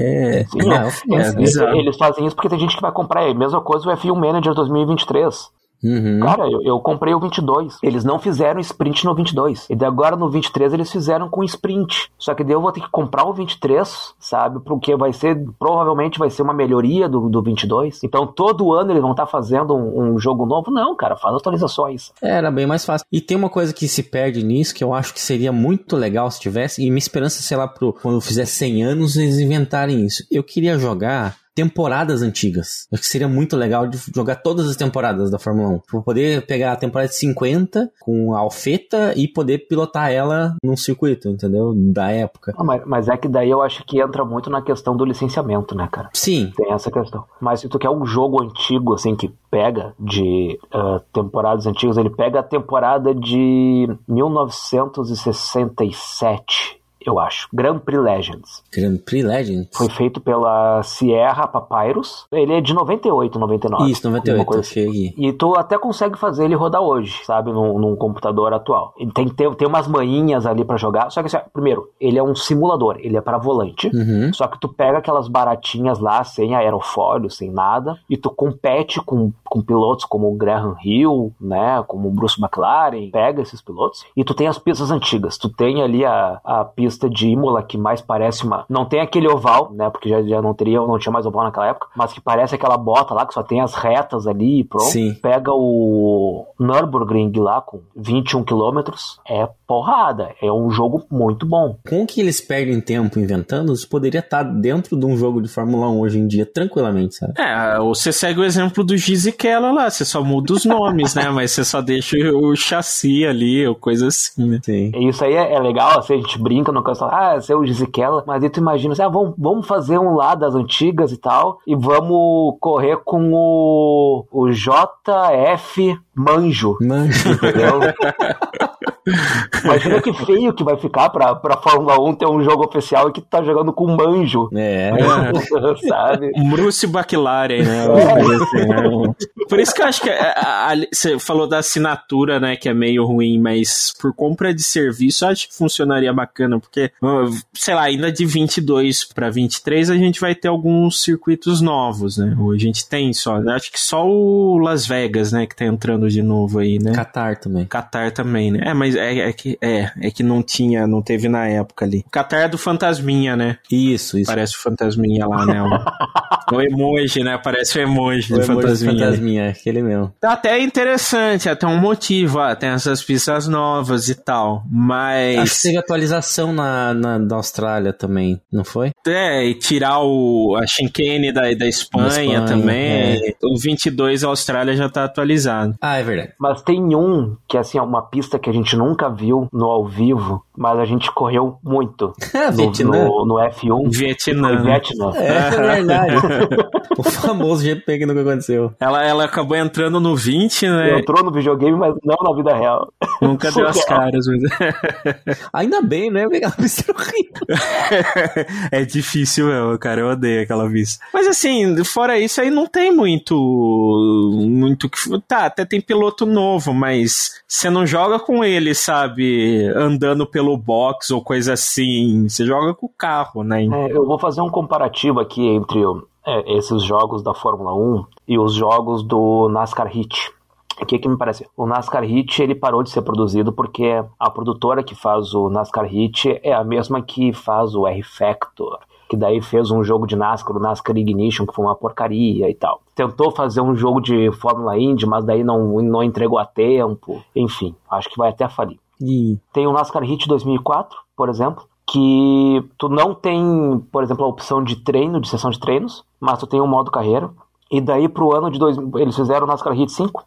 Speaker 4: Sim,
Speaker 2: É,
Speaker 4: ó.
Speaker 2: ofensa.
Speaker 3: É bizarro.
Speaker 4: Eles fazem isso porque tem gente que vai comprar. É a mesma coisa o F1 Manager 2023.
Speaker 2: Uhum.
Speaker 4: Cara, eu, eu comprei o 22. Eles não fizeram sprint no 22. E agora no 23 eles fizeram com sprint. Só que daí eu vou ter que comprar o 23, sabe? Porque vai ser, provavelmente vai ser uma melhoria do, do 22. Então todo ano eles vão estar fazendo um, um jogo novo. Não, cara, faz atualizações.
Speaker 2: É, Era bem mais fácil. E tem uma coisa que se perde nisso, que eu acho que seria muito legal se tivesse, e minha esperança, sei lá, pro, quando eu fizer 100 anos, eles inventarem isso. Eu queria jogar temporadas antigas. Acho que seria muito legal de jogar todas as temporadas da Fórmula 1. Tipo, poder pegar a temporada de 50 com a alfeta e poder pilotar ela num circuito, entendeu? Da época.
Speaker 4: Ah, mas, mas é que daí eu acho que entra muito na questão do licenciamento, né, cara?
Speaker 2: Sim,
Speaker 4: Tem essa questão. Mas se tu quer um jogo antigo, assim, que pega de ah, temporadas antigas, ele pega a temporada de 1967, eu acho. Grand Prix Legends.
Speaker 2: Grand Prix Legends.
Speaker 4: Foi feito pela Sierra Papyrus. Ele é de 98, 99.
Speaker 2: Isso,
Speaker 4: alguma
Speaker 2: 98,
Speaker 4: coisa assim.
Speaker 2: achei.
Speaker 4: E tu até consegue fazer ele rodar hoje, sabe? Num, num computador atual. Ele tem ter, tem umas manhinhas ali pra jogar. Só que, assim, primeiro, ele é um simulador. Ele é para volante.
Speaker 2: Uhum.
Speaker 4: Só que tu pega aquelas baratinhas lá, sem aerofólio, sem nada, e tu compete com, com pilotos como o Graham Hill, né? Como o Bruce McLaren. Pega esses pilotos. E tu tem as pistas antigas. Tu tem ali a, a pista de Imola, que mais parece uma. Não tem aquele oval, né? Porque já, já não teria, não tinha mais oval naquela época. Mas que parece aquela bota lá, que só tem as retas ali e pronto.
Speaker 2: Sim.
Speaker 4: Pega o Nürburgring lá com 21 quilômetros. É porrada. É um jogo muito bom.
Speaker 2: Com o que eles perdem tempo inventando, isso poderia estar dentro de um jogo de Fórmula 1 hoje em dia, tranquilamente, sabe?
Speaker 3: É, ou você segue o exemplo do Gizikella lá, você só muda os nomes, né? Mas você só deixa o chassi ali, ou coisa assim, né?
Speaker 2: Sim.
Speaker 4: E Isso aí é, é legal, assim, a gente brinca no ah, é o Gisicela, mas aí tu imagina assim, ah, vamos, vamos fazer um lá das antigas e tal, e vamos correr com o, o JF Manjo.
Speaker 2: Manjo.
Speaker 4: Entendeu? <laughs> Imagina que feio que vai ficar pra, pra Fórmula 1 ter um jogo oficial e que tu tá jogando com manjo.
Speaker 2: É. <laughs>
Speaker 4: sabe?
Speaker 3: Bruce McLaren, né?
Speaker 2: É.
Speaker 3: Por isso que eu acho que a- a- a- você falou da assinatura, né, que é meio ruim, mas por compra de serviço eu acho que funcionaria bacana, porque, sei lá, ainda de 22 para 23 a gente vai ter alguns circuitos novos, né? Ou a gente tem só, né? acho que só o Las Vegas, né, que tá entrando de novo aí, né?
Speaker 2: Qatar também.
Speaker 3: Qatar também, né? É, mas é, é que é, é que não tinha, não teve na época ali. O Qatar é do Fantasminha, né?
Speaker 2: Isso, isso.
Speaker 3: Parece o Fantasminha lá, né? O, <laughs> o emoji, né? Parece o emoji
Speaker 2: O
Speaker 3: do
Speaker 2: emoji
Speaker 3: Fantasminha.
Speaker 2: fantasminha, aquele mesmo.
Speaker 3: Tá até interessante, até um motivo, ah, tem essas pistas novas e tal,
Speaker 2: Acho que
Speaker 3: mas
Speaker 2: teve atualização na, na, da Austrália também, não foi?
Speaker 3: é, e tirar o, a chicane da, da Espanha,
Speaker 2: Espanha,
Speaker 3: também, o 22 a Austrália já tá atualizado.
Speaker 2: Ah, é verdade.
Speaker 4: Mas tem um que assim, é uma pista que a gente nunca viu no ao vivo, mas a gente correu muito <laughs>
Speaker 2: Ah,
Speaker 4: no, no, no F1.
Speaker 3: Vietnã.
Speaker 4: Foi Vietnã.
Speaker 2: É <laughs> verdade. <laughs> o famoso GP que nunca aconteceu.
Speaker 3: Ela, ela acabou entrando no 20, né?
Speaker 4: Entrou no videogame, mas não na vida real.
Speaker 3: Nunca deu as caras, mas...
Speaker 2: Ainda bem, né? Aquela pista horrível.
Speaker 3: é difícil mesmo, cara. Eu odeio aquela vista. Mas assim, fora isso aí não tem muito. Muito que. Tá, até tem piloto novo, mas você não joga com ele, sabe? Andando pelo box ou coisa assim. Você joga com o carro, né?
Speaker 4: É, eu vou fazer um comparativo aqui entre é, esses jogos da Fórmula 1 e os jogos do NASCAR Heat. O que, que me parece? O NASCAR Heat ele parou de ser produzido porque a produtora que faz o NASCAR Heat é a mesma que faz o R-Factor, que daí fez um jogo de NASCAR, o NASCAR Ignition, que foi uma porcaria e tal. Tentou fazer um jogo de Fórmula Indy, mas daí não, não entregou a tempo. Enfim, acho que vai até falir.
Speaker 2: E
Speaker 4: Tem o NASCAR Heat 2004, por exemplo, que tu não tem, por exemplo, a opção de treino, de sessão de treinos, mas tu tem um modo carreira. E daí pro ano de dois, eles fizeram o NASCAR Heat 5,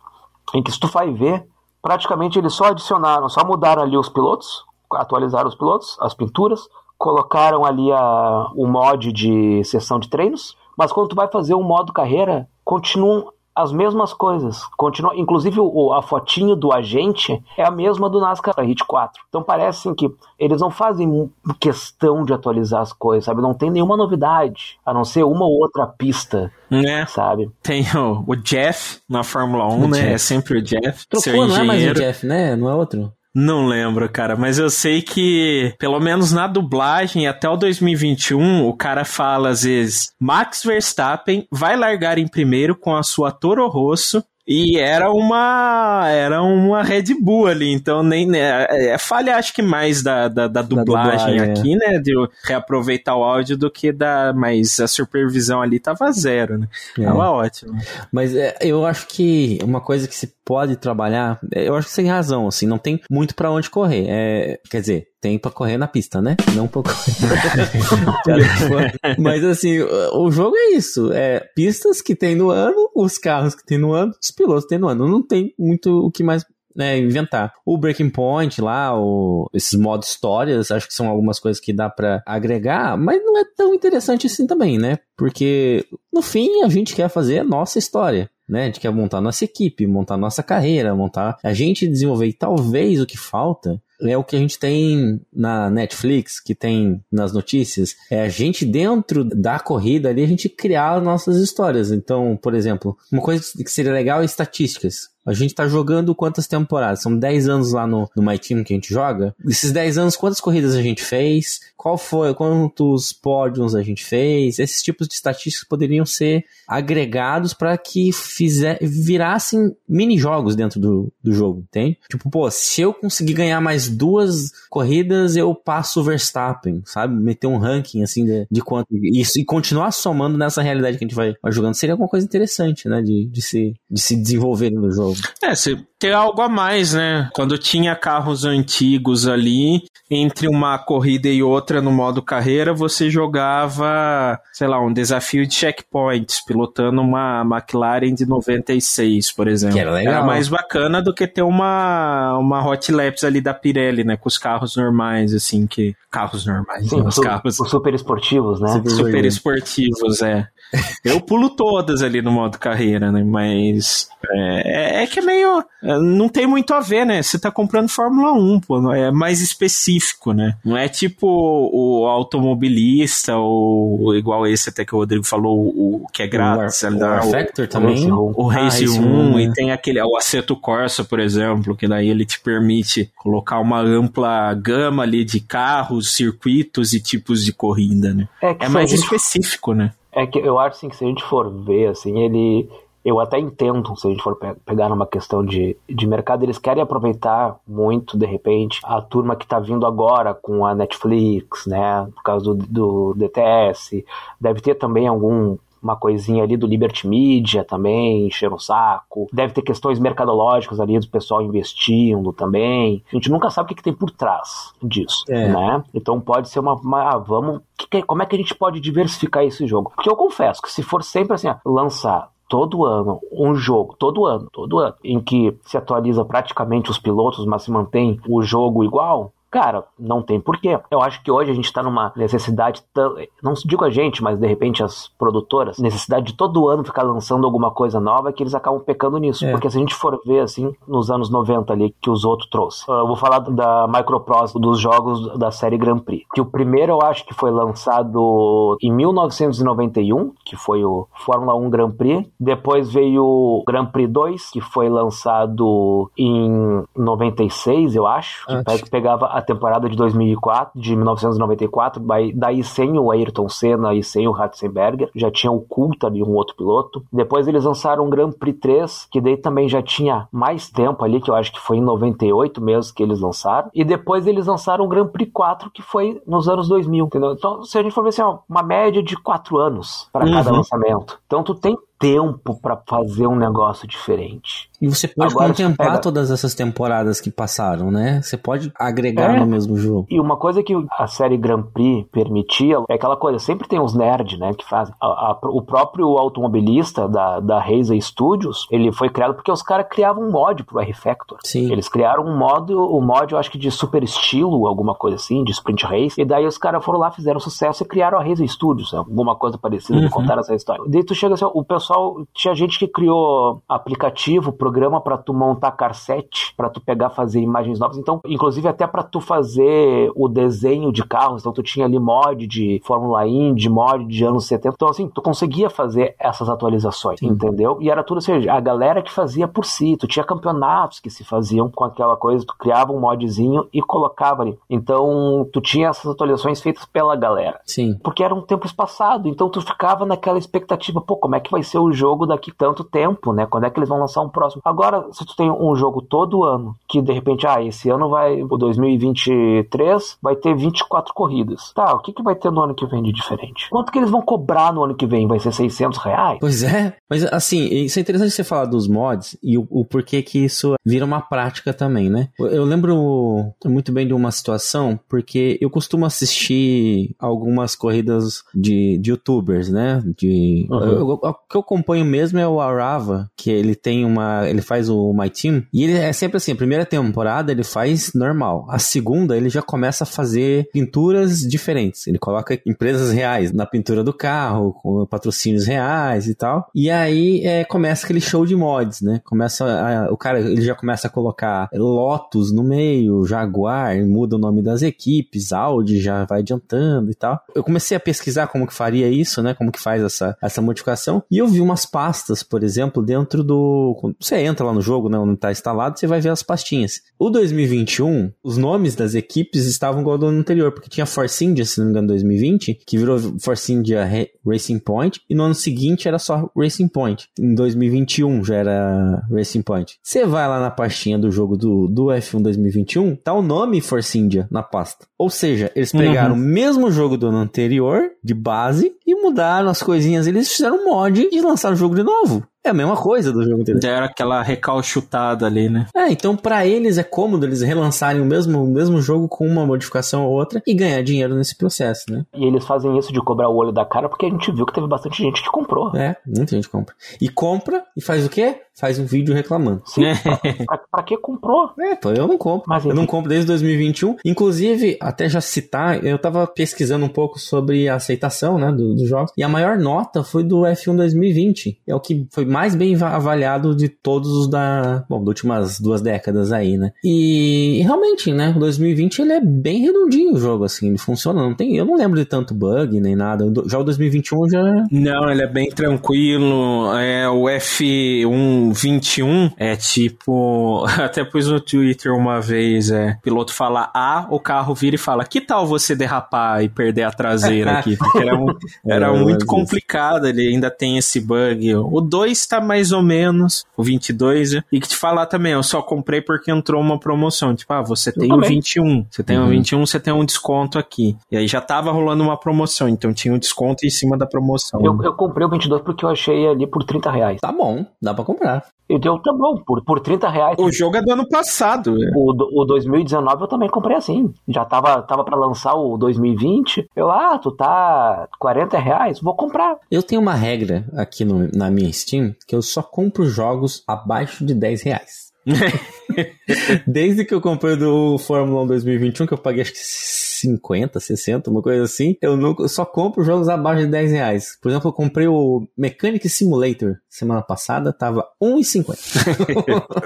Speaker 4: em que se tu vai ver, praticamente eles só adicionaram, só mudaram ali os pilotos, atualizaram os pilotos, as pinturas, colocaram ali a, o mod de sessão de treinos, mas quando tu vai fazer um modo carreira, continuam as mesmas coisas. Continua, inclusive o, a fotinho do agente é a mesma do NASCAR Hit 4. Então parece assim, que eles não fazem questão de atualizar as coisas, sabe? Não tem nenhuma novidade, a não ser uma ou outra pista,
Speaker 3: Né?
Speaker 4: sabe?
Speaker 3: Tem o, o Jeff na Fórmula 1,
Speaker 2: O
Speaker 3: né?
Speaker 2: Jeff.
Speaker 3: É sempre o Jeff.
Speaker 2: trocou, não é mais o. Jeff, né? Não é outro?
Speaker 3: Não lembro, cara, mas eu sei que, pelo menos na dublagem, até o 2021, o cara fala às vezes: Max Verstappen vai largar em primeiro com a sua Toro Rosso. E era uma era uma Red Bull ali, então nem né, é falha acho que mais da, da, da dublagem
Speaker 2: dublagem, é.
Speaker 3: aqui, né, de eu reaproveitar o áudio do que da, mas a supervisão ali tava zero, né?
Speaker 2: É.
Speaker 3: Tava ótimo.
Speaker 2: Mas é, eu acho que uma coisa que se pode trabalhar, é, eu acho que você tem razão, assim, não tem muito pra onde correr. É, quer dizer, tem pra correr na pista, né? Não pra correr. <laughs> Mas assim, o jogo é isso. É pistas que tem no ano, os carros que tem no ano, os pilotos que tem no ano. Não tem muito o que mais né, inventar. O Breaking Point lá, o, esses modos histórias, acho que são algumas coisas que dá pra agregar, mas não é tão interessante assim também, né? Porque no fim a gente quer fazer a nossa história. Né? A gente quer montar nossa equipe, montar nossa carreira, montar a gente desenvolver. E talvez o que falta é o que a gente tem na Netflix, que tem nas notícias, é a gente dentro da corrida ali, a gente criar as nossas histórias. Então, por exemplo, uma coisa que seria legal é estatísticas. A gente tá jogando quantas temporadas? São 10 anos lá no, no My Team que a gente joga. Esses 10 anos, quantas corridas a gente fez? Qual foi, quantos pódios a gente fez? Esses tipos de estatísticas poderiam ser agregados para que fizer, virassem mini-jogos dentro do, do jogo, entende? Tipo, pô, se eu conseguir ganhar mais duas corridas, eu passo o Verstappen, sabe? Meter um ranking, assim, de, de quanto... Isso, e continuar somando nessa realidade que a gente vai, vai jogando. Seria alguma coisa interessante, né? De, de, se, de se desenvolver no jogo.
Speaker 3: É, você ter algo a mais, né? Quando tinha carros antigos ali, entre uma corrida e outra no modo carreira, você jogava, sei lá, um desafio de checkpoints, pilotando uma McLaren de 96, por exemplo.
Speaker 2: Que era legal.
Speaker 3: mais bacana do que ter uma, uma hot laps ali da Pirelli, né? Com os carros normais, assim, que. Carros normais,
Speaker 4: Sim,
Speaker 3: né, os
Speaker 4: su-
Speaker 3: carros
Speaker 4: os super esportivos, né?
Speaker 2: Super
Speaker 3: esportivos, é. <laughs> Eu pulo todas ali no modo carreira, né? Mas é, é que é meio. é, Não tem muito a ver, né? Você tá comprando Fórmula 1, pô. É mais específico, né? Não é tipo o automobilista ou igual esse até que o Rodrigo falou, o, o que é grátis.
Speaker 2: o War,
Speaker 3: o-
Speaker 2: War Factor também.
Speaker 3: O
Speaker 2: Ah,
Speaker 3: Race
Speaker 2: Race
Speaker 3: 1
Speaker 2: 1,
Speaker 3: e
Speaker 2: né?
Speaker 3: tem aquele o Assetto Corsa, por exemplo, que daí ele te permite colocar uma ampla gama ali de carros, circuitos e tipos de corrida, né?
Speaker 4: É,
Speaker 3: É mais específico, né?
Speaker 4: É que eu acho assim, que se a gente for ver, assim, ele. Eu até entendo, se a gente for pe- pegar numa questão de, de mercado, eles querem aproveitar muito, de repente, a turma que tá vindo agora com a Netflix, né? Por causa do, do DTS. Deve ter também algum. Uma coisinha ali do Liberty Media também, encher o saco. Deve ter questões mercadológicas ali do pessoal investindo também. A gente nunca sabe o que, que tem por trás disso,
Speaker 2: É.
Speaker 4: né? Então pode ser uma. uma ah, vamos. que que- como é que a gente pode diversificar esse jogo? Porque eu confesso que se for sempre assim, ó, lançar todo ano um jogo, todo ano, todo ano, em que se atualiza praticamente os pilotos, mas se mantém o jogo igual. Cara, não tem porquê. Eu acho que hoje a gente tá numa necessidade, tão- não digo a gente, mas de repente as produtoras, necessidade de todo ano ficar lançando alguma coisa nova que eles acabam pecando nisso.
Speaker 2: É.
Speaker 4: Porque se a gente for ver assim, nos anos 90 ali, que os outros trouxe. Ah, Eu vou falar da Microprose, dos jogos da série Grand Prix. Que o primeiro eu acho que foi lançado em 1991, que foi o Fórmula 1 Grand Prix. Depois veio o Grand Prix 2, que foi lançado em 96, eu acho. Que pe- pegava a temporada de 2004, de 1994, daí- sem o Ayrton Senna e sem o Ratzenberger. Já tinha o Coulter ali, um outro piloto. Depois eles lançaram o Grand Prix 3, que daí também já tinha mais tempo ali, que eu acho que foi em 98 mesmo que eles lançaram. E depois eles lançaram o Grand Prix 4, que foi nos anos 2000, entendeu? Então, se a gente for ver assim, ó, uma média de 4 anos para cada
Speaker 3: Uhum.
Speaker 4: lançamento. Então tu tem tempo para fazer um negócio diferente.
Speaker 2: E você pode
Speaker 4: Agora
Speaker 2: contemplar
Speaker 4: pega-
Speaker 2: todas essas temporadas que passaram, né? Você pode agregar
Speaker 4: É.
Speaker 2: no mesmo jogo.
Speaker 4: E uma coisa que a série Grand Prix permitia é aquela coisa, sempre tem uns nerds, né, que fazem. A- a- o próprio automobilista da, da Razer Studios, ele foi criado porque os caras criavam um mod pro R-Factor.
Speaker 2: Sim.
Speaker 4: Eles criaram um modo, um mod, eu acho que de super estilo, alguma coisa assim, de sprint race. E daí os caras foram lá, fizeram sucesso e criaram a Razer Studios, alguma coisa parecida,
Speaker 3: Uhum.
Speaker 4: contaram essa história. Daí tu chega assim, ó, o pessoal, tinha gente que criou aplicativo, programa pra tu montar carsete, pra tu pegar, fazer imagens novas. Então, inclusive até pra tu fazer o desenho de carros, então tu tinha ali mod de Fórmula Indy, mod de anos 70. Então, assim, tu conseguia fazer essas atualizações, entendeu? E era tudo, ou seja, a galera que fazia por si. Tu tinha campeonatos que se faziam com aquela coisa, tu criava um modzinho e colocava ali. Então, tu tinha essas atualizações feitas pela galera
Speaker 2: Sim.
Speaker 4: porque era um tempo espaçado, então tu ficava naquela expectativa, pô, como é que vai ser o jogo daqui tanto tempo, né? Quando é que eles vão lançar um próximo? Agora, se tu tem um jogo todo ano, que de repente, ah, esse ano vai, o 2023, vai ter 24 corridas. Tá, o que que vai ter no ano que vem de diferente? Quanto que eles vão cobrar no ano que vem? Vai ser 600 reais?
Speaker 2: Pois é, mas assim, isso é interessante você falar dos mods e o, o porquê que isso vira uma prática também, né? Eu- lembro muito bem de uma situação, porque eu costumo assistir algumas corridas de, de youtubers, né? De,
Speaker 3: Uhum.
Speaker 2: eu- eu- eu acompanho mesmo é o Arava, que ele tem uma. Ele faz o My Team, e ele é sempre assim: a primeira temporada ele faz normal, a segunda ele já começa a fazer pinturas diferentes. Ele coloca empresas reais na pintura do carro, com patrocínios reais e tal. E aí é, começa aquele show de mods, né? Começa a- o cara ele já começa a colocar Lotus no meio, Jaguar, muda o nome das equipes, Audi já vai adiantando e tal. Eu comecei a pesquisar como que faria isso, né? Como que faz essa, essa modificação. E eu vi umas pastas, por exemplo, dentro do. Quando você entra lá no jogo, né? Onde está instalado, você vai ver as pastinhas. O 2021, os nomes das equipes estavam igual ao do ano anterior, porque tinha Force India, se não me engano, 2020, que virou Force India Racing Point, e no ano seguinte era só Racing Point. Em 2021 já era Racing Point. Você vai lá na pastinha do jogo do, do F1 2021, tá o nome Force India na pasta. Ou seja, eles pegaram o mesmo jogo do ano anterior, de base, e mudaram as coisinhas. Eles fizeram um mod e lançaram o jogo de novo. É a mesma coisa do jogo inteiro.
Speaker 3: Deram aquela recalchutada ali, né?
Speaker 2: É, então para eles é cômodo eles relançarem o mesmo, o mesmo jogo com uma modificação ou outra e ganhar dinheiro nesse processo, né?
Speaker 4: E eles fazem isso de cobrar o olho da cara porque a gente viu que teve bastante gente que comprou.
Speaker 2: É, muita gente compra. E compra e faz o quê? Faz um vídeo reclamando.
Speaker 4: Sim, <laughs> pra, pra que comprou?
Speaker 2: É, pô, eu não compro.
Speaker 4: Mas,
Speaker 2: eu não compro desde 2021. Inclusive, até já citar, eu tava pesquisando um pouco sobre a aceitação, né, do- dos jogos. E a maior nota foi do F1 2020. É o que foi mais bem va- avaliado de todos os da, bom, das últimas duas décadas aí, né? E, realmente, né, o 2020 ele é bem redondinho o jogo, assim, ele funciona. Não tem, eu não lembro de tanto bug nem nada. Já o 2021 já
Speaker 3: Não, ele é bem tranquilo. É o F121 é tipo, <laughs> até pus no Twitter uma vez, é, o piloto fala A, o carro vira e fala: "Que tal você derrapar e perder a traseira aqui?" Porque era, um- <laughs> era
Speaker 2: É,
Speaker 3: muito complicado, ele ainda tem esse bug. O 2 tá mais ou menos, o 22, e que te falar também, eu só comprei porque entrou uma promoção, tipo, ah, você tem o
Speaker 4: também.
Speaker 3: 21, você tem o
Speaker 2: Uhum.
Speaker 3: 21, você tem um desconto aqui. E aí já tava rolando uma promoção, então tinha um desconto em cima da promoção.
Speaker 4: Eu, eu comprei o 22 porque eu achei ali por 30 reais.
Speaker 2: tá bom, dá pra comprar.
Speaker 4: E deu, tá bom, por, por 30 reais.
Speaker 3: O jogo é do ano passado. é.
Speaker 4: O, o 2019 eu também comprei assim. Já tava, tava pra lançar o 2020. Eu, ah, tu tá 40 reais? Vou comprar.
Speaker 2: Eu tenho uma regra aqui no- na minha Steam que eu só compro jogos abaixo de 10 reais. <laughs> Desde que eu comprei do Fórmula 1 2021, que eu paguei acho que 50, 60, uma coisa assim, eu, nunca, eu só compro jogos abaixo de 10 reais. Por exemplo, eu comprei o Mechanic Simulator semana passada, tava 1,50.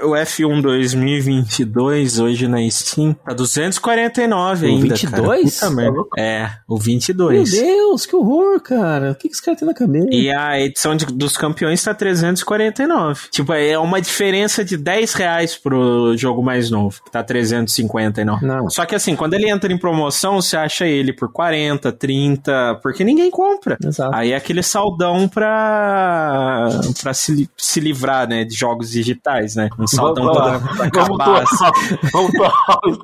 Speaker 2: <laughs>
Speaker 3: O F1 2022, hoje na Steam, tá 249
Speaker 2: O
Speaker 3: ainda,
Speaker 2: 22?
Speaker 3: cara. Puta merda. É, o
Speaker 2: Meu
Speaker 3: 22.
Speaker 2: Deus, que horror, cara. O que, que esse cara tem na cabeça?
Speaker 3: E a edição de- dos campeões tá 349. Tipo, é uma diferença de 10 reais pro jogo mais novo, que tá 359.
Speaker 2: Não.
Speaker 3: Só que assim, quando ele entra em promoção, você acha ele por 40, 30, porque ninguém compra.
Speaker 2: Exato.
Speaker 3: Aí é aquele saldão pra, pra se, se livrar, né, de jogos digitais, né? Um saldão
Speaker 4: Vamos
Speaker 3: pra,
Speaker 4: lá.
Speaker 3: pra
Speaker 4: Vamos
Speaker 3: acabar. assim.
Speaker 4: Vamos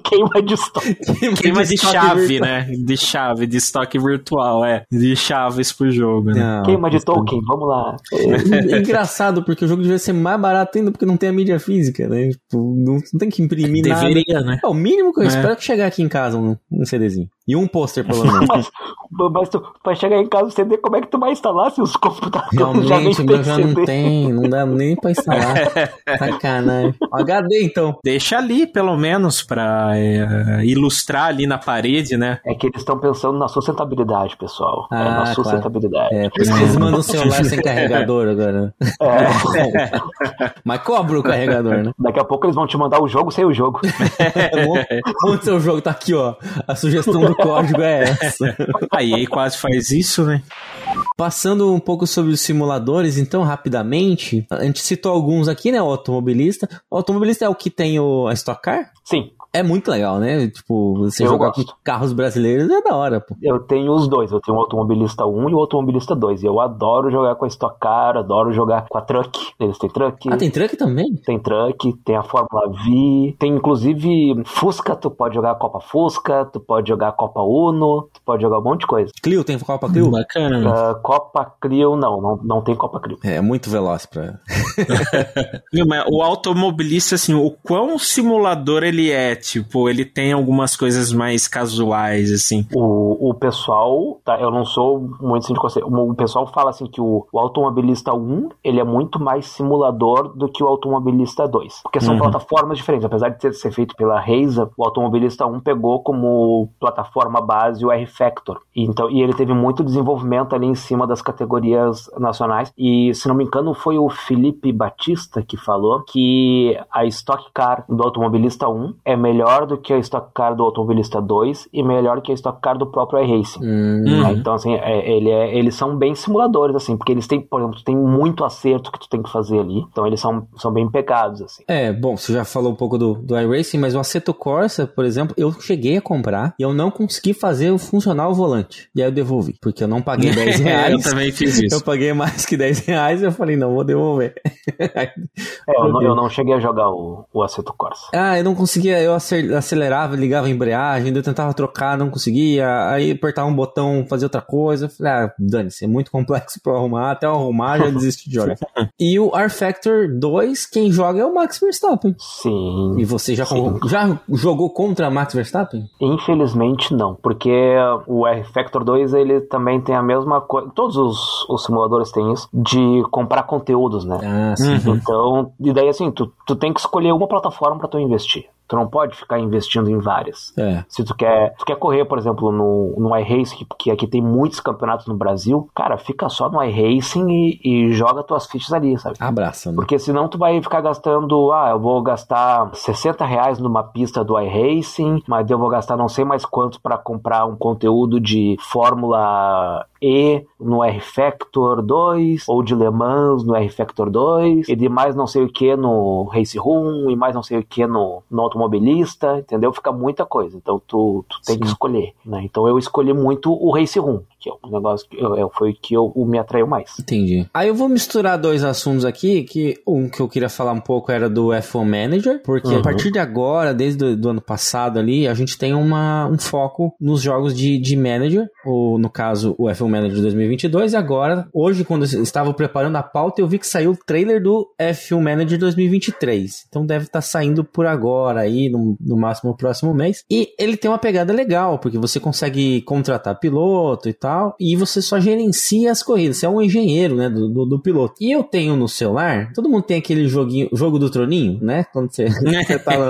Speaker 4: queima de estoque.
Speaker 3: Queima de
Speaker 2: estoque
Speaker 3: chave,
Speaker 2: virtual.
Speaker 3: né? De chave, de estoque virtual, é. De chaves pro jogo, né?
Speaker 2: Não,
Speaker 4: Queima de token, vamos lá.
Speaker 2: É Engraçado, porque o jogo devia ser mais barato ainda porque não tem a mídia física, né? Tipo, não, não tem que imprimir nada.
Speaker 3: Deveria, né?
Speaker 2: É o mínimo que eu
Speaker 3: É.
Speaker 2: espero é que chegar aqui em casa um, um CDzinho. E um pôster, pelo <laughs> menos.
Speaker 4: Mas, mas tu vai chegar em casa CD, como é que tu vai instalar se os computadores já nem
Speaker 2: Realmente, o
Speaker 4: tem
Speaker 2: meu já não tem, não dá nem pra instalar. <laughs> Sacanagem. HD, então.
Speaker 3: Deixa ali, pelo menos, pra é, ilustrar ali na parede, né?
Speaker 4: É que eles estão pensando na sustentabilidade, pessoal. é
Speaker 2: Ah,
Speaker 4: na
Speaker 2: claro.
Speaker 4: sustentabilidade.
Speaker 2: É, por isso que eles <laughs> mandam o celular sem carregador agora.
Speaker 4: É.
Speaker 2: Mas cobra o carregador, né?
Speaker 4: Daqui a pouco eles vão te mandar o jogo sem o jogo.
Speaker 2: Onde seu jogo tá aqui, ó. A sugestão do código é essa. <laughs>
Speaker 3: A EA quase faz isso, né?
Speaker 2: Passando um pouco sobre os simuladores, então, rapidamente, a gente citou alguns aqui, né? O automobilista. O automobilista é o que tem o, a Stock Car?
Speaker 4: Sim,
Speaker 2: É muito legal, né? Tipo, você
Speaker 4: Eu
Speaker 2: jogar
Speaker 4: gosto.
Speaker 2: com carros brasileiros é da hora, pô.
Speaker 4: eu tenho os dois. Eu tenho o Automobilista 1 e o Automobilista 2. E eu adoro jogar com a Stock Car, adoro jogar com a Truck. Eles têm Truck.
Speaker 2: Ah, tem truck também?
Speaker 4: Tem Truck, tem a Fórmula V, tem inclusive Fusca, tu pode jogar a Copa Fusca, tu pode jogar a Copa Uno, tu pode jogar um monte de coisa.
Speaker 2: Clio, tem Copa Clio?
Speaker 3: Bacana.
Speaker 4: Ah, Copa Clio, não, não, não tem Copa Clio.
Speaker 2: É, muito veloz pra... <laughs>
Speaker 3: Mas o automobilista, assim, o quão simulador ele é, tipo, ele tem algumas coisas mais casuais, assim.
Speaker 4: O, o pessoal, tá, eu não sou muito assim de conceito, o pessoal fala assim que o, o Automobilista 1, ele é muito mais simulador do que o Automobilista 2, porque são
Speaker 3: Uhum.
Speaker 4: plataformas diferentes, apesar de ter, ser feito pela Reisa, o Automobilista 1 pegou como plataforma base o R-Factor, então, e ele teve muito desenvolvimento ali em cima das categorias nacionais, e se não me engano foi o Felipe Batista que falou que a Stock Car do Automobilista 1 é melhor do que a Stock Car do Automobilista 2 e melhor que a Stock Car do próprio iRacing.
Speaker 2: Hum,
Speaker 3: Uhum.
Speaker 4: né? Então, assim, é- ele é- eles são bem simuladores, assim, porque eles têm, por exemplo, tem muito acerto que tu tem que fazer ali. Então, eles são, são bem pegados, assim.
Speaker 2: É, bom, você já falou um pouco do, do iRacing, mas o Assetto Corsa, por exemplo, eu cheguei a comprar e eu não consegui fazer funcionar o volante. E aí eu devolvi, porque eu não paguei <laughs> 10 reais.
Speaker 3: eu também fiz isso.
Speaker 2: Eu paguei mais que 10 reais e eu falei, não, vou devolver.
Speaker 4: é, eu, não, eu não cheguei a jogar o, o Assetto Corsa.
Speaker 2: Ah, eu não conseguia, eu acelerava, ligava a embreagem, eu tentava trocar, não conseguia, aí apertava um botão, fazia outra coisa. Eu falei, ah, dane-se, é muito <laughs> complexo pra arrumar, até eu arrumar já desisti de jogar. <laughs> e o R Factor 2, quem joga é o Max Verstappen.
Speaker 4: Sim.
Speaker 2: E você já, sim. já jogou contra Max Verstappen?
Speaker 4: Infelizmente não, porque o R Factor 2 ele também tem a mesma coisa, todos os, os simuladores têm isso, de comprar conteúdos, né?
Speaker 2: Ah, sim.
Speaker 4: Então, e daí assim, tu, tu tem que escolher uma plataforma para tu investir. Tu não pode ficar investindo em várias.
Speaker 2: É.
Speaker 4: Se tu quer, tu quer correr, por exemplo, no, no iRacing, que aqui tem muitos campeonatos no Brasil, cara, fica só no iRacing e, e joga tuas fichas ali, sabe?
Speaker 2: Abraça, né?
Speaker 4: Porque senão tu vai ficar gastando, ah, eu vou gastar 60 reais numa pista do iRacing, mas eu vou gastar não sei mais quanto para comprar um conteúdo de Fórmula E no R-Factor 2, ou de Le Mans no R-Factor 2, e de mais não sei o que no Race Room, e mais não sei o que no, no automobilista, entendeu? Fica muita coisa. Então tu, tu tem Sim. que escolher, né? Então eu escolhi muito o Race Room, que é um negócio que eu, foi que eu, me atraiu mais.
Speaker 2: Entendi. Aí eu vou misturar dois assuntos aqui, que um que eu queria falar um pouco era do F1 Manager, porque uhum. a partir de agora, desde o do ano passado ali, a gente tem uma, um foco nos jogos de, de manager, ou no caso o F1 Manager 2022, e agora, hoje quando eu estava preparando a pauta, eu vi que saiu o trailer do F1 Manager 2023. Então deve estar tá saindo por agora aí, no, no máximo no próximo mês. E ele tem uma pegada legal, porque você consegue contratar piloto e tal, e você só gerencia as corridas. Você é um engenheiro, né, do, do, do piloto. E eu tenho no celular, todo mundo tem aquele joguinho, jogo do troninho, né? Quando você, <laughs> você tá lá.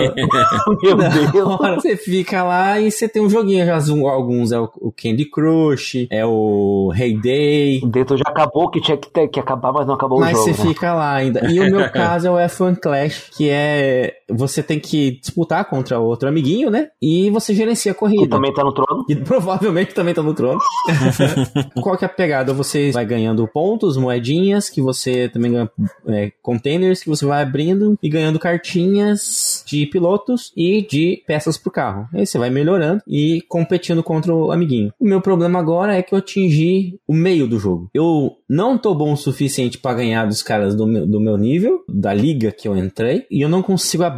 Speaker 2: Meu Deus! <laughs> Hora, você fica lá e você tem um joguinho. Já, alguns é o, o Candy Crush, é o Hey Day.
Speaker 4: O Dentro já acabou, que tinha que, ter, que acabar, mas não acabou
Speaker 2: mas
Speaker 4: o jogo.
Speaker 2: Mas você
Speaker 4: né?
Speaker 2: fica lá ainda. E o meu <laughs> caso é o F1 Clash, que é. Você tem que disputar contra outro amiguinho, né? E você gerencia a corrida. Que
Speaker 4: também tá no trono.
Speaker 2: E provavelmente também tá no trono. <laughs> Qual que é a pegada? Você vai ganhando pontos, moedinhas, que você também ganha é, containers, que você vai abrindo e ganhando cartinhas de pilotos e de peças pro carro. Aí você vai melhorando e competindo contra o amiguinho. O meu problema agora é que eu atingi o meio do jogo. Eu não tô bom o suficiente para ganhar dos caras do meu, do meu nível, da liga que eu entrei, e eu não consigo abrir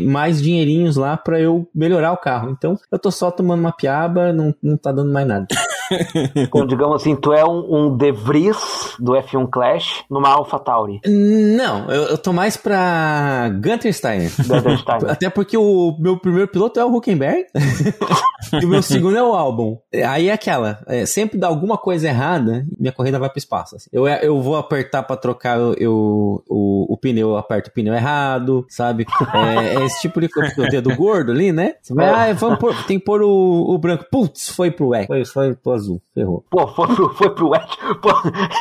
Speaker 2: mais dinheirinhos lá para eu melhorar o carro. Então eu tô só tomando uma piaba, não, não tá dando mais nada. <laughs>
Speaker 4: Então, digamos assim, tu é um, um De Vries do F1 Clash numa Alpha Tauri.
Speaker 2: Não, eu, eu tô mais pra Gunter Steiner. <laughs> Até porque o meu primeiro piloto é o Huckenberg <laughs> e o meu segundo é o Albon. Aí é aquela, é, sempre dá alguma coisa errada, minha corrida vai pro espaço. Assim. Eu, eu vou apertar pra trocar eu, eu o, o pneu, eu aperto o pneu errado, sabe? É, é esse tipo de coisa, o dedo gordo ali, né? Você vai, ah, vamos pôr, tem que pôr o, o branco. Putz, foi pro X, foi, foi pro azul, ferrou.
Speaker 4: Pô, foi pro, foi pro wet, pô,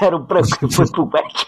Speaker 4: era o branco que <laughs> foi pro wet.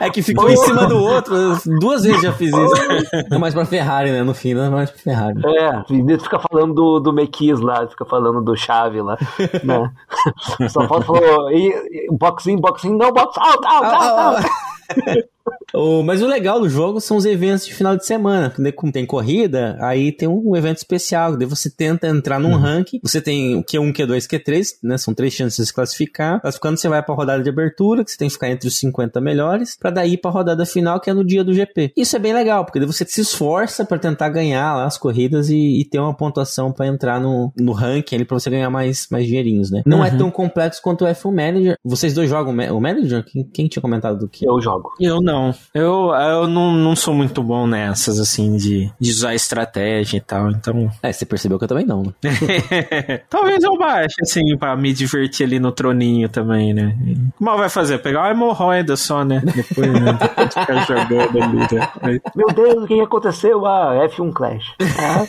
Speaker 2: é que ficou pô. em cima do outro, duas vezes já fiz isso. Não mais pra Ferrari, né, no fim, não é mais pra Ferrari.
Speaker 4: É, fica falando do, do Mequis lá, fica falando do Chave lá, né. <laughs> Só falta falou, e, boxing, boxing, não, box out, out, out, out. <laughs>
Speaker 2: O, mas o legal do jogo são os eventos de final de semana. Quando tem corrida, aí tem um evento especial. Daí você tenta entrar num uhum. ranking. Você tem o Q1, Q2, Q3, né? São três chances de se classificar. Classificando, você vai pra rodada de abertura, que você tem que ficar entre os 50 melhores, pra daí ir pra rodada final, que é no dia do GP. Isso é bem legal, porque daí você se esforça para tentar ganhar lá as corridas e, e ter uma pontuação para entrar no, no ranking ali, pra você ganhar mais, mais dinheirinhos, né? Não é uhum. é tão complexo quanto o F1 Manager. Vocês dois jogam o Manager? Quem, quem tinha comentado do que?
Speaker 4: Eu jogo.
Speaker 3: Eu não. Eu, eu não, não sou muito bom nessas, assim, de, de usar estratégia e tal, então...
Speaker 2: É, você percebeu que eu também não, né? <laughs>
Speaker 3: Talvez eu baixe, assim, pra me divertir ali no troninho também, né? Mal vai fazer? Pegar uma hemorroida só, né? Depois, né? Depois ficar <laughs> jogando ali,
Speaker 4: né? Meu Deus, o que aconteceu? Ah, F1 Clash. Ah.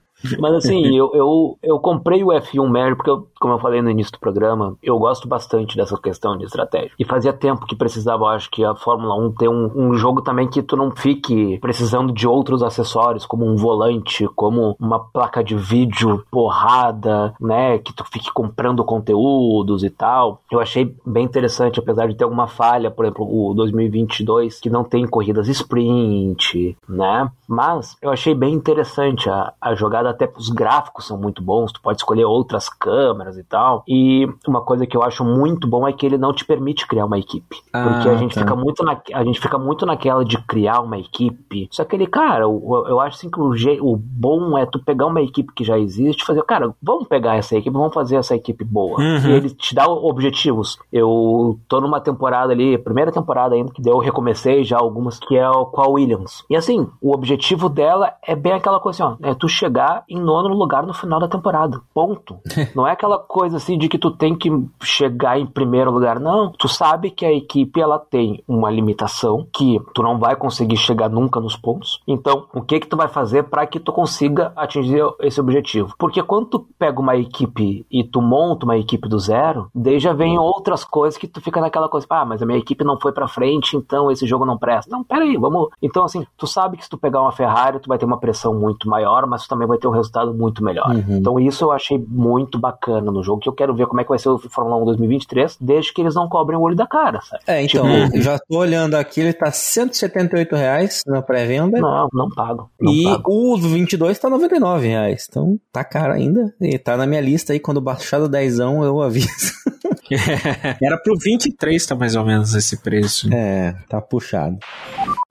Speaker 4: <laughs> Mas assim, eu, eu, eu comprei o F1 Manager porque, eu, como eu falei no início do programa, eu gosto bastante dessa questão de estratégia. E fazia tempo que precisava, acho que a Fórmula 1 ter um, um jogo também que tu não fique precisando de outros acessórios, como um volante, como uma placa de vídeo porrada, né? Que tu fique comprando conteúdos e tal. Eu achei bem interessante, apesar de ter alguma falha, por exemplo, o 2022, que não tem corridas sprint, né? Mas eu achei bem interessante a, a jogada até os gráficos são muito bons, tu pode escolher outras câmeras e tal. E uma coisa que eu acho muito bom é que ele não te permite criar uma equipe.
Speaker 2: Ah,
Speaker 4: porque a gente
Speaker 2: tá.
Speaker 4: fica muito na, a gente fica muito naquela de criar uma equipe. Só que ele, cara, eu, eu acho assim que o, je- o bom é tu pegar uma equipe que já existe e fazer, cara, vamos pegar essa equipe, vamos fazer essa equipe boa.
Speaker 3: Uhum.
Speaker 4: E ele te dá objetivos. Eu tô numa temporada ali, primeira temporada ainda, que eu recomecei já algumas, que é o- com a Williams. E assim, o objetivo dela é bem aquela coisa assim, ó, é tu chegar em nono lugar no final da temporada. Ponto. <laughs> Não é aquela coisa assim de que tu tem que chegar em primeiro lugar. Não, tu sabe que a equipe ela tem uma limitação que tu não vai conseguir chegar nunca nos pontos. Então, o que que tu vai fazer para que tu consiga atingir esse objetivo? Porque quando tu pega uma equipe e tu monta uma equipe do zero, daí já vem outras coisas que tu fica naquela coisa, ah, mas a minha equipe não foi pra frente, então esse jogo não presta. Não, peraí, vamos. Então, assim, tu sabe que se tu pegar uma Ferrari, tu vai ter uma pressão muito maior, mas tu também vai ter um resultado muito melhor.
Speaker 2: Uhum.
Speaker 4: Então, isso eu achei muito bacana no jogo, que eu quero ver como é que vai ser o Fórmula 1 2023, desde que eles não cobrem o olho da cara, sabe?
Speaker 2: É, então,
Speaker 4: Tipo,
Speaker 2: já tô olhando aqui, ele tá 178 reais na pré-venda.
Speaker 4: não, não pago. Não
Speaker 2: E
Speaker 4: pago.
Speaker 2: o 22 tá 99 reais. Então tá caro ainda. E tá na minha lista aí. Quando baixar do 10 eu aviso. <laughs>
Speaker 3: Era pro 23, tá mais ou menos esse preço.
Speaker 2: É, tá puxado.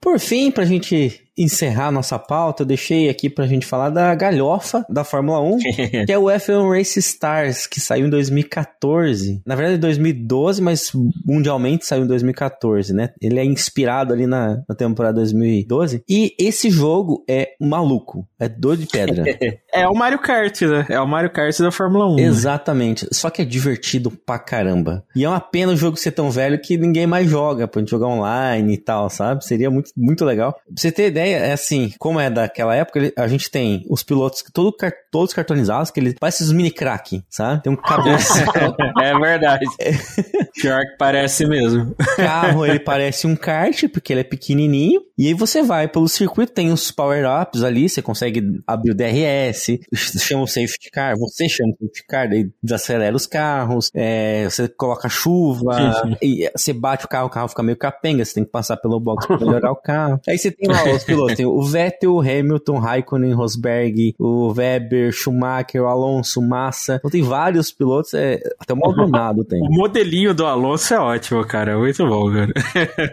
Speaker 2: Por fim, pra gente encerrar nossa pauta, eu deixei aqui pra gente falar da galhofa da Fórmula 1, <laughs> que é o F1 Race Stars, que saiu em 2014. Na verdade, 2012, mas mundialmente saiu em 2014, né? Ele é inspirado ali na, na temporada 2012. E esse jogo é maluco. É doido de pedra. <laughs>
Speaker 3: É o Mario Kart, né? É o Mario Kart da Fórmula 1. né?
Speaker 2: Exatamente. Só que é divertido pra caramba. E é uma pena o jogo ser tão velho que ninguém mais joga, pra gente jogar online e tal, sabe? Seria muito, muito legal. Pra você ter ideia, é assim, como é daquela época, a gente tem os pilotos todo, todos cartonizados, que eles parecem os mini crack, sabe? Tem um cabeça. <laughs>
Speaker 3: é verdade. <laughs> Pior que parece mesmo.
Speaker 2: carro, ele parece um kart, porque ele é pequenininho. E aí você vai pelo circuito, tem os power-ups ali, você consegue abrir o DRS, chama o safety car, você chama o safety car, daí desacelera os carros, é, você coloca chuva, você bate o carro, o carro fica meio capenga, você tem que passar pelo box pra melhorar o carro. <laughs> Aí você tem lá os pilotos, tem o Vettel, o Hamilton, Raikkonen, Rosberg, o Weber, Schumacher, o Alonso, Massa. Então tem vários pilotos, é, até o <laughs> Maldonado tem.
Speaker 3: O modelinho do Alonso é ótimo, cara. Muito bom, cara.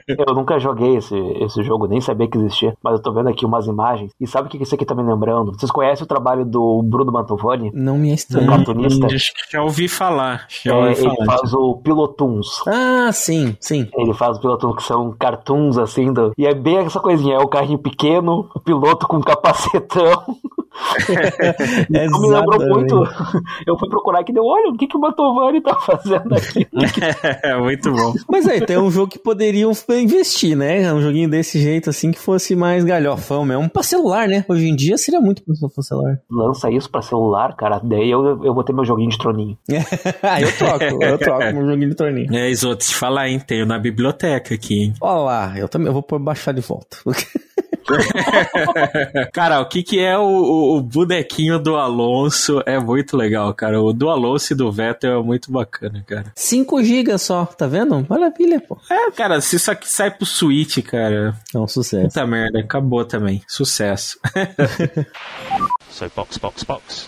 Speaker 3: <laughs>
Speaker 4: Eu nunca joguei esse, esse jogo, nem sabia que existia, mas eu tô vendo aqui umas imagens. E sabe o que isso aqui tá me lembrando? Vocês conhecem o trabalho do Bruno Mantovani?
Speaker 2: Não me é
Speaker 4: Um
Speaker 2: estranho.
Speaker 4: cartunista?
Speaker 3: Acho que já ouvi falar. Já
Speaker 4: É,
Speaker 3: ouvi
Speaker 4: ele
Speaker 3: falar.
Speaker 4: faz o Pilotuns.
Speaker 2: Ah, sim, sim.
Speaker 4: Ele faz o piloto que são cartoons assim, do... e é bem essa coisinha, é o carrinho pequeno, piloto com capacetão. <laughs> Então me lembrou
Speaker 2: Exatamente.
Speaker 4: muito. Eu fui procurar aqui deu, olha, o que, que o Mantovani tá fazendo aqui?
Speaker 3: É, <laughs> muito bom.
Speaker 2: Mas aí, tem um jogo que poderiam investir, né? Um joguinho desse jeito, assim, que fosse mais galhofão mesmo. Pra celular, né? Hoje em dia seria muito pra celular.
Speaker 4: Lança isso pra celular, cara. Daí eu, eu vou ter meu joguinho de troninho. <laughs>
Speaker 2: ah, eu troco, eu troco um joguinho de torneio.
Speaker 3: É, Isoto, te falar, hein? Tenho na biblioteca aqui, hein?
Speaker 2: Olha lá, eu também eu vou pôr baixar de volta. <laughs>
Speaker 3: Cara, o que que é o, o- o bonequinho do Alonso? É muito legal, cara. O do Alonso e do Vettel é muito bacana, cara.
Speaker 2: 5 GB só, tá vendo? Maravilha, pô.
Speaker 3: É, cara, se isso aqui sai pro Switch, cara,
Speaker 2: É um sucesso.
Speaker 3: puta merda, acabou também. Sucesso. <laughs>
Speaker 1: So box, box, box.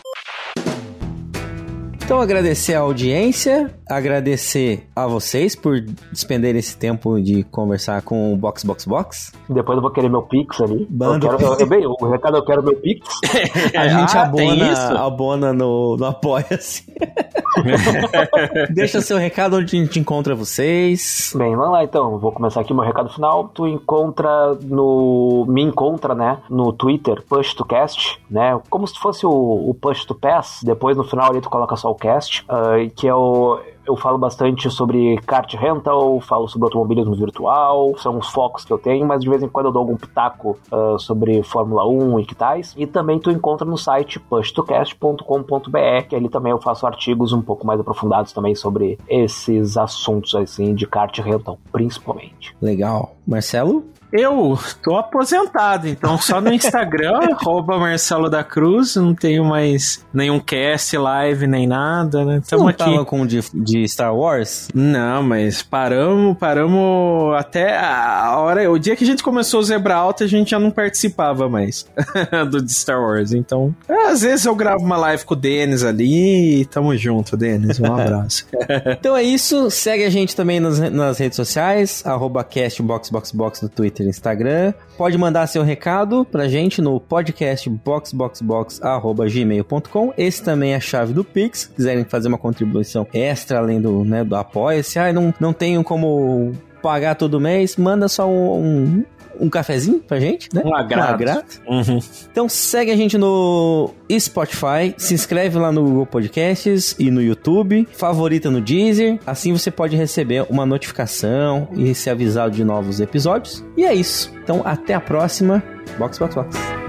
Speaker 2: Então, agradecer a audiência, agradecer a vocês por despender esse tempo de conversar com o Box Box Box.
Speaker 4: Depois eu vou querer meu Pix ali.
Speaker 2: Bando.
Speaker 4: Eu quero, eu, eu- bem, o recado eu quero meu Pix. <laughs>
Speaker 2: A gente
Speaker 3: Ah,
Speaker 2: abona,
Speaker 3: isso?
Speaker 2: abona no, no Apoia-se. <laughs> Deixa seu recado onde a gente encontra vocês.
Speaker 4: Bem, vamos lá então. Vou começar aqui meu recado final. Tu encontra no. Me encontra, né? No Twitter, Push to Cast, né? Como se fosse o, o Push to Pass. Depois no final ali tu coloca só o cast. ah, que é o. Eu falo bastante sobre kart rental, falo sobre automobilismo virtual, são os focos que eu tenho, mas de vez em quando eu dou algum pitaco ah, sobre Fórmula 1 e que tais. E também tu encontra no site pushtocast.com.br, que ali também eu faço artigos um pouco mais aprofundados também sobre esses assuntos assim de kart rental, principalmente.
Speaker 2: Legal. Marcelo?
Speaker 3: Eu tô aposentado, então só no Instagram, <laughs> arroba Marcelo da Cruz, não tenho mais nenhum cast, live, nem nada, né?
Speaker 2: Tamo não aqui. tava com de, de Star Wars?
Speaker 3: Não, mas paramos, paramos até a hora, o dia que a gente começou o Zebra Alta, a gente já não participava mais <laughs> do de Star Wars, então às vezes eu gravo uma live com o Denis ali, tamo junto, Denis, um abraço. <laughs>
Speaker 2: então é isso, segue a gente também nas, nas redes sociais, arroba castboxboxbox no Twitter e Instagram. Pode mandar seu recado pra gente no podcast boxboxbox.gmail.com. Esse também é a chave do Pix. Se quiserem fazer uma contribuição extra além do, né, do apoia-se. Ah, não, não tenho como pagar todo mês, manda só um, um um cafezinho pra gente, né?
Speaker 3: Um agrado. Um agrado.
Speaker 2: Uhum. Então segue a gente no Spotify, se inscreve lá no Google Podcasts e no YouTube, favorita no Deezer, assim você pode receber uma notificação e ser avisado de novos episódios. E é isso. Então até a próxima. Box, box, box.